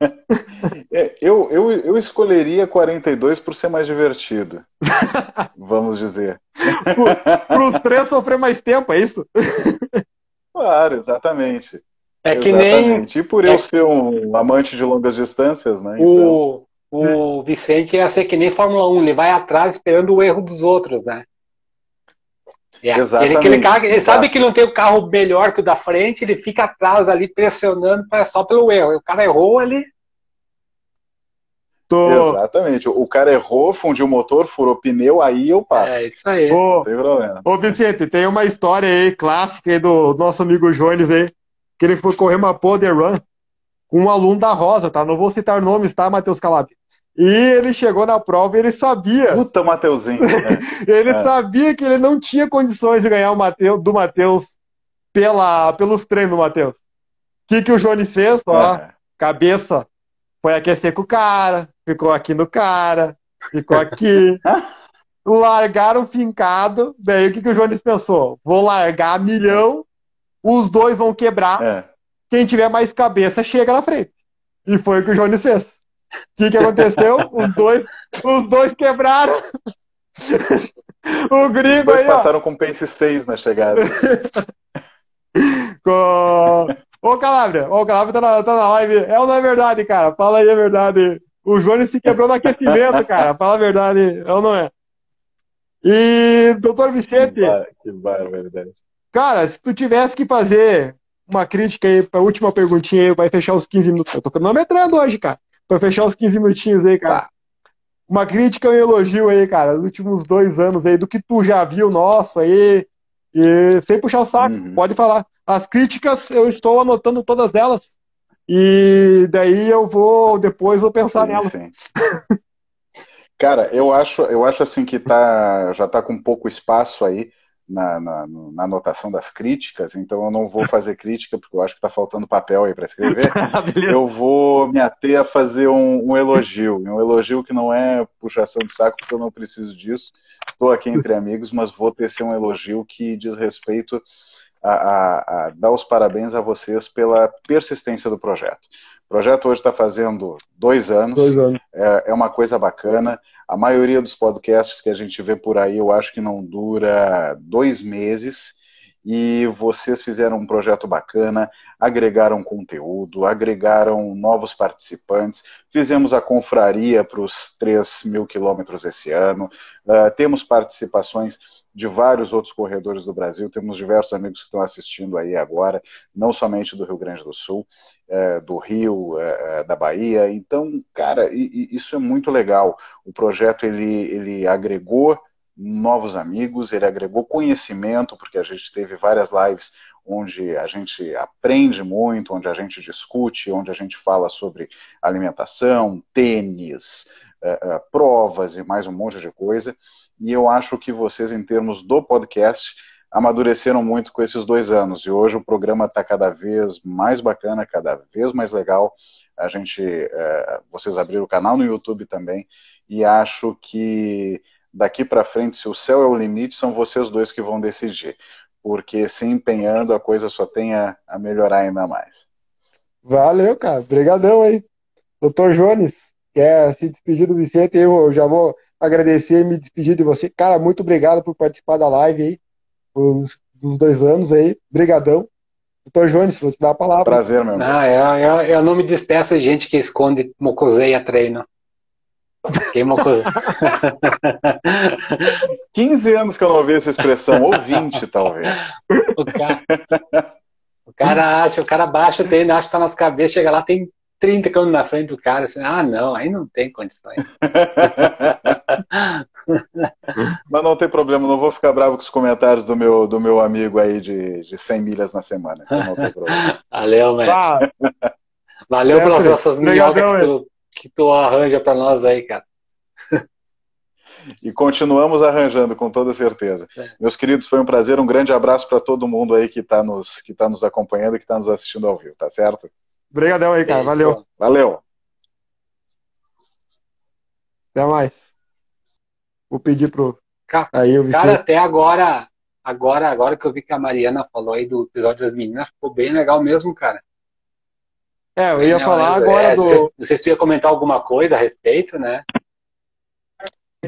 Speaker 11: É, eu, eu, eu escolheria 42 por ser mais divertido. vamos dizer.
Speaker 4: Para os três sofrer mais tempo, é isso?
Speaker 11: Claro, exatamente.
Speaker 5: É que exatamente.
Speaker 11: nem. E por eu é... ser um amante de longas distâncias, né?
Speaker 5: O, então... o Vicente ia ser que nem Fórmula 1, ele vai atrás esperando o erro dos outros, né? É, Exatamente. Ele, ele, ele sabe que não tem o carro melhor que o da frente, ele fica atrás ali pressionando só pelo erro. O cara errou, ele.
Speaker 11: Tô... Exatamente. O cara errou, fundiu o motor, furou pneu, aí eu passo.
Speaker 5: É, isso aí.
Speaker 4: Ô, não tem problema. Ô, Vicente, tem uma história aí clássica aí do nosso amigo Jones aí, que ele foi correr uma Poder Run com um aluno da Rosa, tá? Não vou citar nomes, tá, Matheus Calab? E ele chegou na prova e ele sabia.
Speaker 11: Puta, Mateuzinho. Né?
Speaker 4: ele é. sabia que ele não tinha condições de ganhar o Mateus, do Matheus pela, pelos treinos do Matheus. O que, que o Jones fez? Ó, é. cabeça. Foi aquecer com o cara, ficou aqui no cara, ficou aqui. Largaram fincado. Daí o que, que o Jones pensou? Vou largar milhão, os dois vão quebrar. É. Quem tiver mais cabeça chega na frente. E foi o que o Jones fez. O que, que aconteceu? Os dois, os dois quebraram. o gringo Os dois aí,
Speaker 11: passaram ó. com Pace 6 na chegada.
Speaker 4: com... Ô, Calabria, ô, Calabria tá na, tá na live. É ou não é verdade, cara? Fala aí a verdade. O Jones se quebrou no aquecimento, cara. Fala a verdade. É ou não é? E, doutor Vicente.
Speaker 11: Que barbaridade.
Speaker 4: Cara, se tu tivesse que fazer uma crítica aí pra última perguntinha aí, vai fechar os 15 minutos. Eu tô cronometrando hoje, cara. Pra fechar os 15 minutinhos aí, cara. Uma crítica e um elogio aí, cara, nos últimos dois anos aí, do que tu já viu nosso aí. E sem puxar o saco, uhum. pode falar. As críticas, eu estou anotando todas elas. E daí eu vou, depois vou pensar sim, nelas. Sim.
Speaker 11: Cara, eu acho, eu acho assim que tá, já tá com pouco espaço aí na, na, na, anotação das críticas, então eu não vou fazer crítica, porque eu acho que está faltando papel aí para escrever. eu vou me ater a fazer um, um, elogio, um elogio que não é puxação de saco, porque eu não preciso disso. Estou aqui entre amigos, mas vou ter ser um elogio que diz respeito a, a, a dar os parabéns a vocês pela persistência do projeto. O projeto hoje está fazendo dois anos,
Speaker 4: dois anos.
Speaker 11: É, é uma coisa bacana. A maioria dos podcasts que a gente vê por aí, eu acho que não dura dois meses. E vocês fizeram um projeto bacana, agregaram conteúdo, agregaram novos participantes, fizemos a confraria para os 3 mil quilômetros esse ano, uh, temos participações de vários outros corredores do Brasil. Temos diversos amigos que estão assistindo aí agora, não somente do Rio Grande do Sul, é, do Rio, é, é da Bahia. Então, cara, isso é muito legal. O projeto ele, ele agregou novos amigos, ele agregou conhecimento, porque a gente teve várias lives onde a gente aprende muito, onde a gente discute, onde a gente fala sobre alimentação, tênis, é, provas e mais um monte de coisa e eu acho que vocês, em termos do podcast, amadureceram muito com esses dois anos. E hoje o programa está cada vez mais bacana, cada vez mais legal. A gente, é, vocês abriram o canal no YouTube também, e acho que daqui para frente, se o céu é o limite, são vocês dois que vão decidir. Porque se empenhando, a coisa só tem a, a melhorar ainda mais.
Speaker 4: Valeu, cara. Obrigadão aí. Doutor Jones, quer se despedir do Vicente? Eu já vou agradecer e me despedir de você. Cara, muito obrigado por participar da live aí, dos, dos dois anos aí. Brigadão. Doutor Jones, vou te dar a palavra.
Speaker 11: Prazer, meu
Speaker 5: irmão. Ah, eu, eu, eu não me despeço de gente que esconde mocoseia treino. Queima coisa.
Speaker 11: 15 anos que eu não ouvi essa expressão, ou 20 talvez.
Speaker 5: O cara, o cara acha, o cara baixa o tênis, acha que tá nas cabeças, chega lá, tem 30 km na frente do cara, assim, ah, não, aí não tem condições.
Speaker 11: Mas não tem problema, não vou ficar bravo com os comentários do meu, do meu amigo aí de, de 100 milhas na semana. Então não tem problema.
Speaker 5: Valeu, mestre. Valeu é, pelas nossas minhocas que tu, que tu arranja para nós aí, cara.
Speaker 11: E continuamos arranjando, com toda certeza. É. Meus queridos, foi um prazer, um grande abraço para todo mundo aí que está nos, que tá nos acompanhando e que está nos assistindo ao vivo, tá certo?
Speaker 4: Obrigadão aí, cara. Valeu.
Speaker 11: Valeu.
Speaker 4: Até mais. Vou pedir pro.
Speaker 5: Cara, aí, eu cara até agora, agora, agora que eu vi que a Mariana falou aí do episódio das meninas, ficou bem legal mesmo, cara.
Speaker 4: É, eu ia é, falar agora é, do.
Speaker 5: Não sei se tu ia comentar alguma coisa a respeito, né?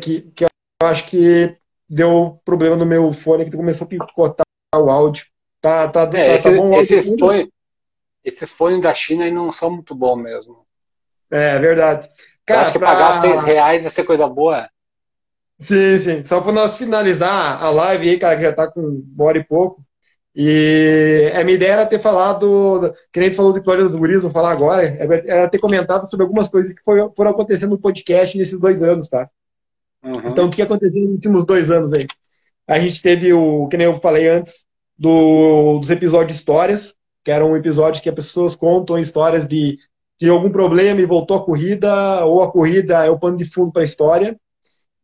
Speaker 4: Que, que eu acho que deu problema no meu fone que começou a picotar o áudio. Tá, tá, é,
Speaker 5: tá, esse, tá bom o áudio. Esses foi, esses fones da China aí não são muito bons mesmo.
Speaker 4: É, verdade.
Speaker 5: Cara, acho que pra... pagar seis reais vai ser coisa boa.
Speaker 4: Sim, sim. Só para nós finalizar a live aí, cara, que já tá com uma hora e pouco. E a minha ideia era ter falado, que nem falou do episódio dos guris, vou falar agora, era ter comentado sobre algumas coisas que foram, foram acontecendo no podcast nesses dois anos, tá? Uhum. Então, o que aconteceu nos últimos dois anos aí? A gente teve o, que nem eu falei antes, do, dos episódios histórias, que eram episódios que as pessoas contam histórias de, de algum problema e voltou a corrida, ou a corrida é o pano de fundo para a história.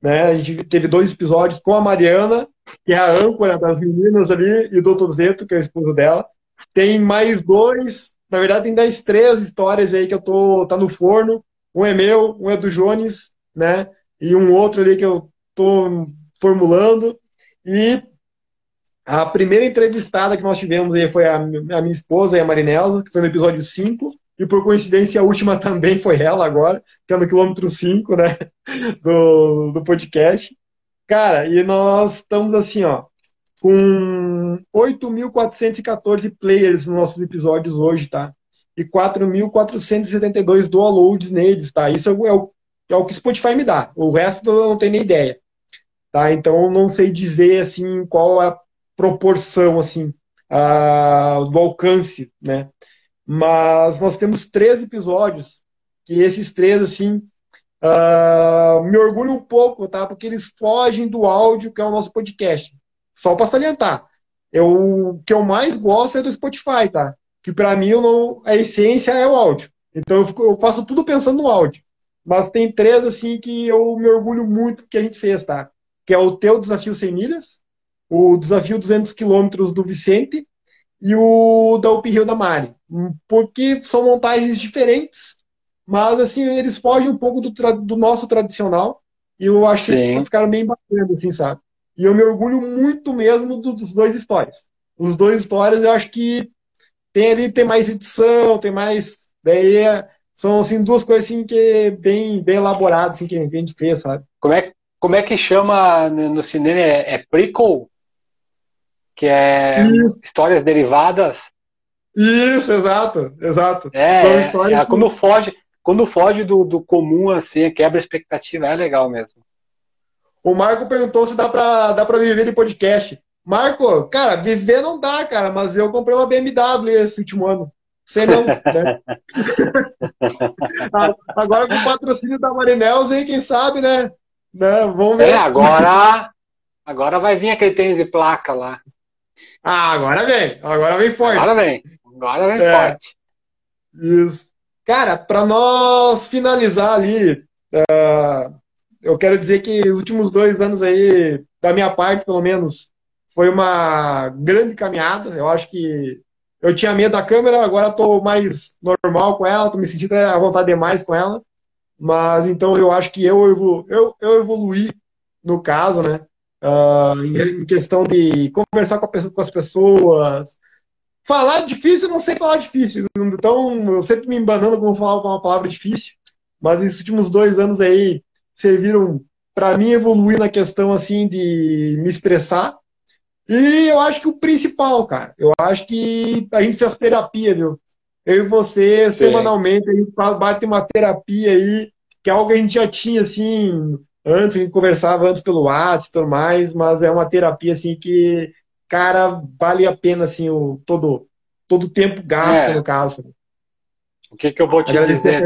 Speaker 4: Né? A gente teve dois episódios com a Mariana, que é a âncora das meninas ali, e o Doutor Zeto, que é o esposo dela. Tem mais dois, na verdade tem dez, três histórias aí que eu tô, tá no forno. Um é meu, um é do Jones, né? E um outro ali que eu tô formulando. E a primeira entrevistada que nós tivemos aí foi a, a minha esposa, a Marinelza, que foi no episódio 5. E por coincidência, a última também foi ela agora, que é no quilômetro 5, né? Do, do podcast. Cara, e nós estamos assim, ó, com 8.414 players nos nossos episódios hoje, tá? E 4.472 downloads neles, tá? Isso é o, é o que o Spotify me dá. O resto eu não tenho nem ideia. Tá? Então, não sei dizer, assim, qual é a proporção assim do alcance, né? Mas nós temos três episódios que esses três assim uh, me orgulham um pouco, tá? Porque eles fogem do áudio que é o nosso podcast. Só para salientar, eu, o que eu mais gosto é do Spotify, tá? Que para mim não, a essência é o áudio. Então eu, fico, eu faço tudo pensando no áudio. Mas tem três assim que eu me orgulho muito que a gente fez, tá? Que é o teu desafio sem milhas, o desafio 200 quilômetros do Vicente e o da Uphill da Mari, porque são montagens diferentes, mas assim eles fogem um pouco do, do nosso tradicional e eu acho que ficaram bem bacanas, assim, sabe? E eu me orgulho muito mesmo do, dos dois histórias. Os dois histórias eu acho que tem ali tem mais edição, tem mais daí é, são assim duas coisas assim que é bem bem elaboradas assim que a gente fez, sabe?
Speaker 5: Como é como é que chama no cinema é, é prequel? Que é Isso. histórias derivadas.
Speaker 4: Isso, exato, exato.
Speaker 5: É, é quando foge, quando foge do, do comum, assim, quebra a expectativa, é legal mesmo.
Speaker 4: O Marco perguntou se dá pra, dá pra viver de podcast. Marco, cara, viver não dá, cara, mas eu comprei uma BMW esse último ano. Sei não, né? agora com o patrocínio da Marinels aí, quem sabe, né? né? Vamos ver.
Speaker 5: É, agora, agora vai vir aquele tênis de placa lá.
Speaker 4: Ah, agora vem. Agora vem forte.
Speaker 5: Agora vem. Agora vem é. forte.
Speaker 4: Isso. Cara, para nós finalizar ali, uh, eu quero dizer que os últimos dois anos aí, da minha parte, pelo menos, foi uma grande caminhada. Eu acho que eu tinha medo da câmera, agora estou mais normal com ela, estou me sentindo à vontade demais com ela. Mas então eu acho que eu, eu, eu evoluí no caso, né? Uh, em, questão de conversar com, com, as pessoas. Falar difícil, eu não sei falar difícil. Então, eu sempre me embanando como falar uma palavra difícil. Mas esses últimos dois anos aí serviram para mim evoluir na questão assim de me expressar. E eu acho que o principal, cara, eu acho que a gente fez terapia, viu? Eu e você, Sim. semanalmente, a gente bate uma terapia aí que é algo que a gente já tinha, assim, antes, a gente conversava antes pelo WhatsApp e tudo mais, mas é uma terapia, assim, que, cara, vale a pena, assim, o, todo, todo o tempo gasto,
Speaker 5: É.
Speaker 4: no caso.
Speaker 5: O que, que eu vou te dizer?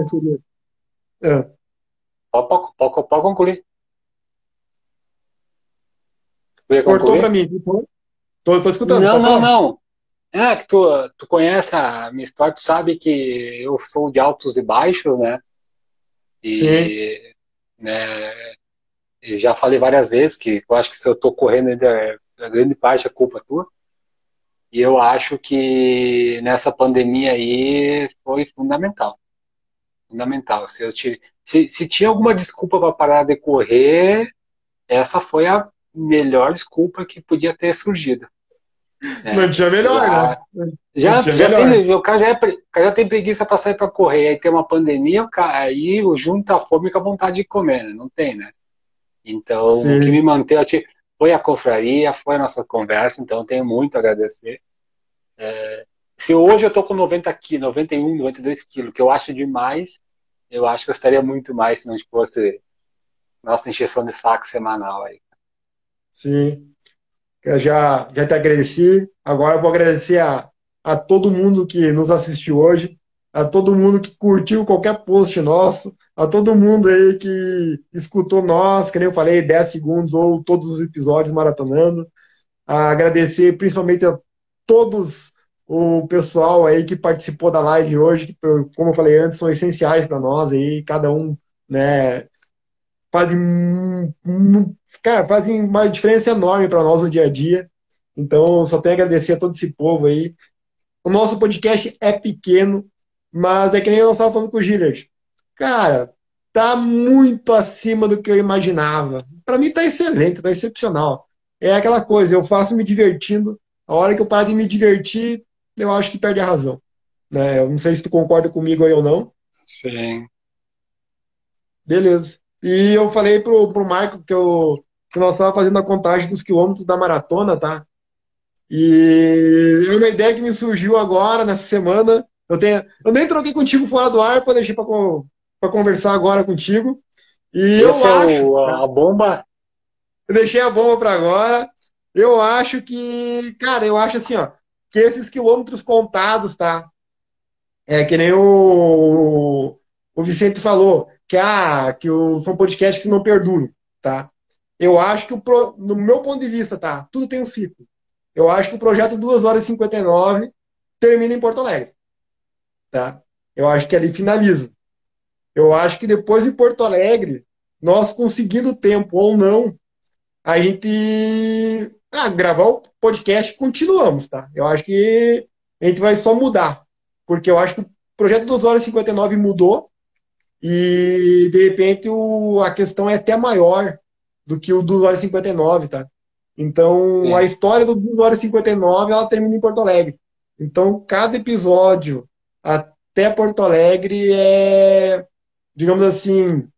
Speaker 4: Ah,
Speaker 5: Pode, pode, pode, pode concluir.
Speaker 4: Cortou pra mim. Tô, tô, escutando.
Speaker 5: Não, não, não. É que tu, tu conhece a minha história, tu sabe que eu sou de altos e baixos, né? E, né, e já falei várias vezes que eu acho que se eu tô correndo ainda, a grande parte é culpa tua. E eu acho que nessa pandemia aí foi fundamental. Fundamental. Se, eu tive, se, se tinha alguma desculpa para parar de correr, essa foi a melhor desculpa que podia ter surgido. É.
Speaker 4: Não tinha melhor,
Speaker 5: Já-
Speaker 4: né?
Speaker 5: Já, já
Speaker 4: melhor.
Speaker 5: tem, o cara já, é, o cara já tem preguiça para sair para correr, aí tem uma pandemia, o cara, aí junta a fome com a vontade de comer, né? Não tem, né? Então,
Speaker 4: Sim.
Speaker 5: o que me manteve aqui foi a confraria, foi a nossa conversa, então eu tenho muito a agradecer. É, se hoje eu tô com 90 quilos, 91, 92 quilos, que eu acho demais, eu acho que eu estaria muito mais se não fosse nossa encheção de saco semanal aí.
Speaker 4: Sim. Eu já, já te agradeci. Agora eu vou agradecer a, a todo mundo que nos assistiu hoje, a todo mundo que curtiu qualquer post nosso, a todo mundo aí que escutou nós, que nem eu falei, 10 segundos ou todos os episódios maratonando. Agradecer principalmente a todos o pessoal aí que participou da live hoje, que, como eu falei antes, são essenciais para nós aí, cada um, né, fazem, cara, fazem uma diferença enorme para nós no dia a dia. Então, só tenho a agradecer a todo esse povo aí. O nosso podcast é pequeno, mas é que nem eu estava falando com o Gillard. Cara, tá muito acima do que eu imaginava. Para mim tá excelente, tá excepcional. É aquela coisa, eu faço me divertindo. A hora que eu paro de me divertir, eu acho que perde a razão. Né? Eu não sei se tu concorda comigo aí ou não.
Speaker 5: Sim.
Speaker 4: Beleza. E eu falei pro, pro Marco que, eu, que nós estávamos fazendo a contagem dos quilômetros da maratona, tá? E é uma ideia que me surgiu agora, nessa semana. Eu, tenho, eu nem troquei contigo fora do ar para deixar para conversar agora contigo. E eu
Speaker 5: Esse é
Speaker 4: acho.
Speaker 5: a bomba.
Speaker 4: Eu deixei a bomba para agora. Eu acho que, cara, eu acho assim, ó, que esses quilômetros contados, tá? É que nem o, o Vicente falou, que, ah, que o, são podcasts que não perduram, tá? Eu acho que, o, pro- no meu ponto de vista, tá? Tudo tem um ciclo. Eu acho que o projeto 2 horas e 59 termina em Porto Alegre, tá? Eu acho que ali finaliza. Eu acho que depois de Porto Alegre, nós conseguindo tempo ou não, a gente ah, gravar o podcast continuamos, tá? Eu acho que a gente vai só mudar, porque eu acho que o projeto 2 horas e 59 mudou e de repente o, a questão é até maior do que o 2 horas e 59, tá? Então
Speaker 5: Sim.
Speaker 4: a história do 2 horas e 59 ela termina em Porto Alegre. Então cada episódio até Porto Alegre é, digamos assim,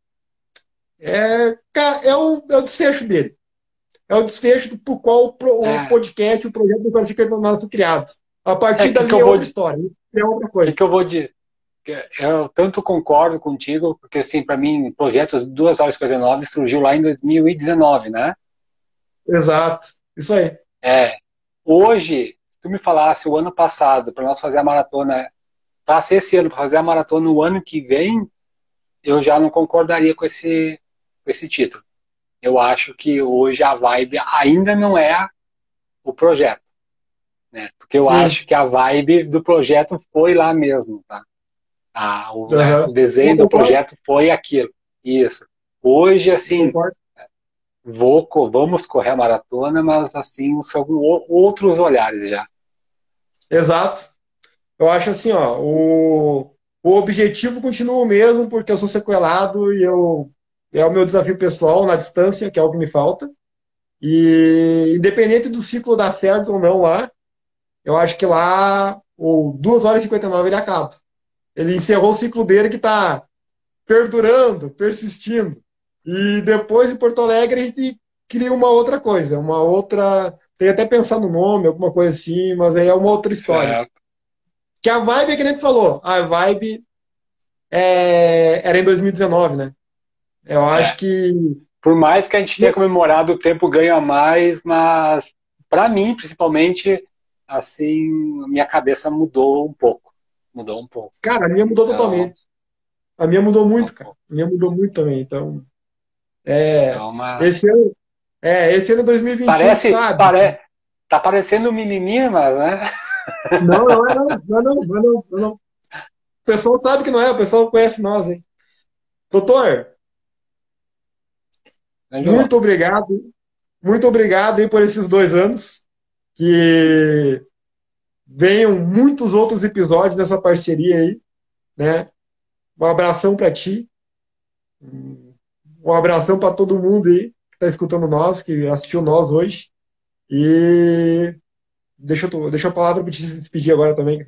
Speaker 4: é, é, o, é o desfecho dele. É o desfecho do, por qual o,
Speaker 5: É.
Speaker 4: o podcast, o projeto do 459 foi criado. A partir
Speaker 5: É, que eu
Speaker 4: é outra
Speaker 5: di-
Speaker 4: história. É outra
Speaker 5: O
Speaker 4: coisa.
Speaker 5: que, que eu vou dizer? Eu tanto concordo contigo, porque assim, para mim, o projeto 2 horas e 59 surgiu lá em 2019, né?
Speaker 4: Exato. Isso aí.
Speaker 5: É. Hoje, se tu me falasse o ano passado para nós fazer a maratona, tá se esse ano para fazer a maratona no ano que vem, eu já não concordaria com esse com esse título. Eu acho que hoje a vibe ainda não é o projeto, né? Porque eu
Speaker 4: Sim.
Speaker 5: acho que a vibe do projeto foi lá mesmo, tá? Ah, o,
Speaker 4: Aham.
Speaker 5: o desenho do projeto foi aquilo. Isso. Hoje, assim, vou, vamos correr a maratona, mas assim, são outros olhares já.
Speaker 4: Exato. Eu acho assim, ó, o, o objetivo continua o mesmo, porque eu sou sequelado e eu é o meu desafio pessoal na distância, que é o que me falta. E independente do ciclo dar certo ou não lá, eu acho que lá o 2 horas e 59 ele acaba. Ele encerrou o ciclo dele que está perdurando, persistindo. E depois em Porto Alegre a gente cria uma outra coisa, uma outra. Tem até pensar no nome, alguma coisa assim, mas aí é uma outra história. Que a vibe é que a gente falou, a vibe é, era em 2019, né? Eu é. acho que.
Speaker 5: Por mais que a gente tenha comemorado o tempo ganho a mais, mas para mim, principalmente, assim, minha cabeça mudou um pouco. Mudou um pouco.
Speaker 4: Cara, a minha mudou então, totalmente. A minha mudou muito, cara. A minha mudou muito também. Então, é, então uma... esse ano, é, esse ano 2021,
Speaker 5: parece,
Speaker 4: sabe?
Speaker 5: Pare... Tá parecendo menininha, mas, né?
Speaker 4: Não, não é não, não, não, não, não, não. O pessoal sabe que não é, o pessoal conhece nós, hein? Doutor, muito obrigado. Muito obrigado aí por esses dois anos. Que venham muitos outros episódios dessa parceria aí, né? Um abração para ti. Um abração para todo mundo aí que está escutando nós, que assistiu nós hoje. E deixa, eu, deixa a palavra para te despedir agora também.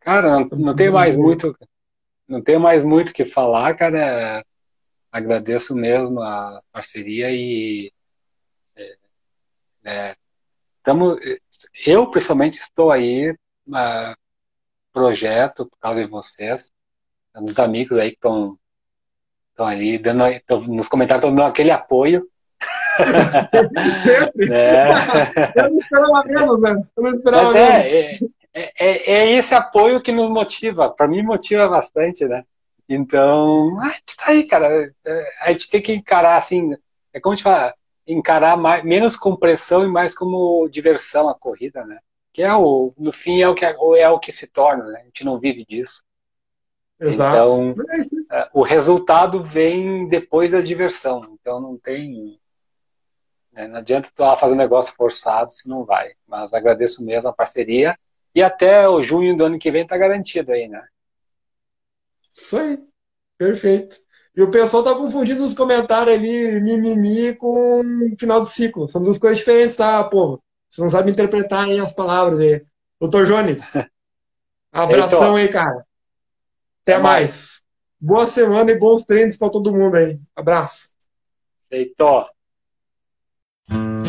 Speaker 5: Cara, não, não tenho mais muito, não tenho mais muito que falar, cara. Agradeço mesmo a parceria e é, é, tamo, eu principalmente estou aí uh, projeto por causa de vocês, dos amigos aí que estão estão ali dando tão, nos comentários estão dando aquele apoio
Speaker 4: Sempre. É. Eu não esperava menos, né? Eu não esperava
Speaker 5: é, menos. É, é, é, esse apoio que nos motiva. Para mim, motiva bastante, né? Então, a gente tá aí, cara. É, a gente tem que encarar assim. É como a gente fala, encarar mais, menos com pressão e mais como diversão a corrida, né? Que é o, no fim é o que é o que se torna, né? A gente não vive disso. Exato. Então, é, o resultado vem depois da diversão. Então não tem? Não adianta tu fazer um negócio forçado se não vai. Mas agradeço mesmo a parceria. E até o junho do ano que vem tá garantido aí, né?
Speaker 4: Isso aí. Perfeito. E o pessoal tá confundindo nos comentários ali mimimi com final de ciclo. São duas coisas diferentes, tá, povo? Você não sabe interpretar aí as palavras aí. Doutor Jones, abração aí, cara. Até, Até mais. mais. Boa semana e bons treinos para todo mundo aí. Abraço.
Speaker 5: Feito. Mm-hmm.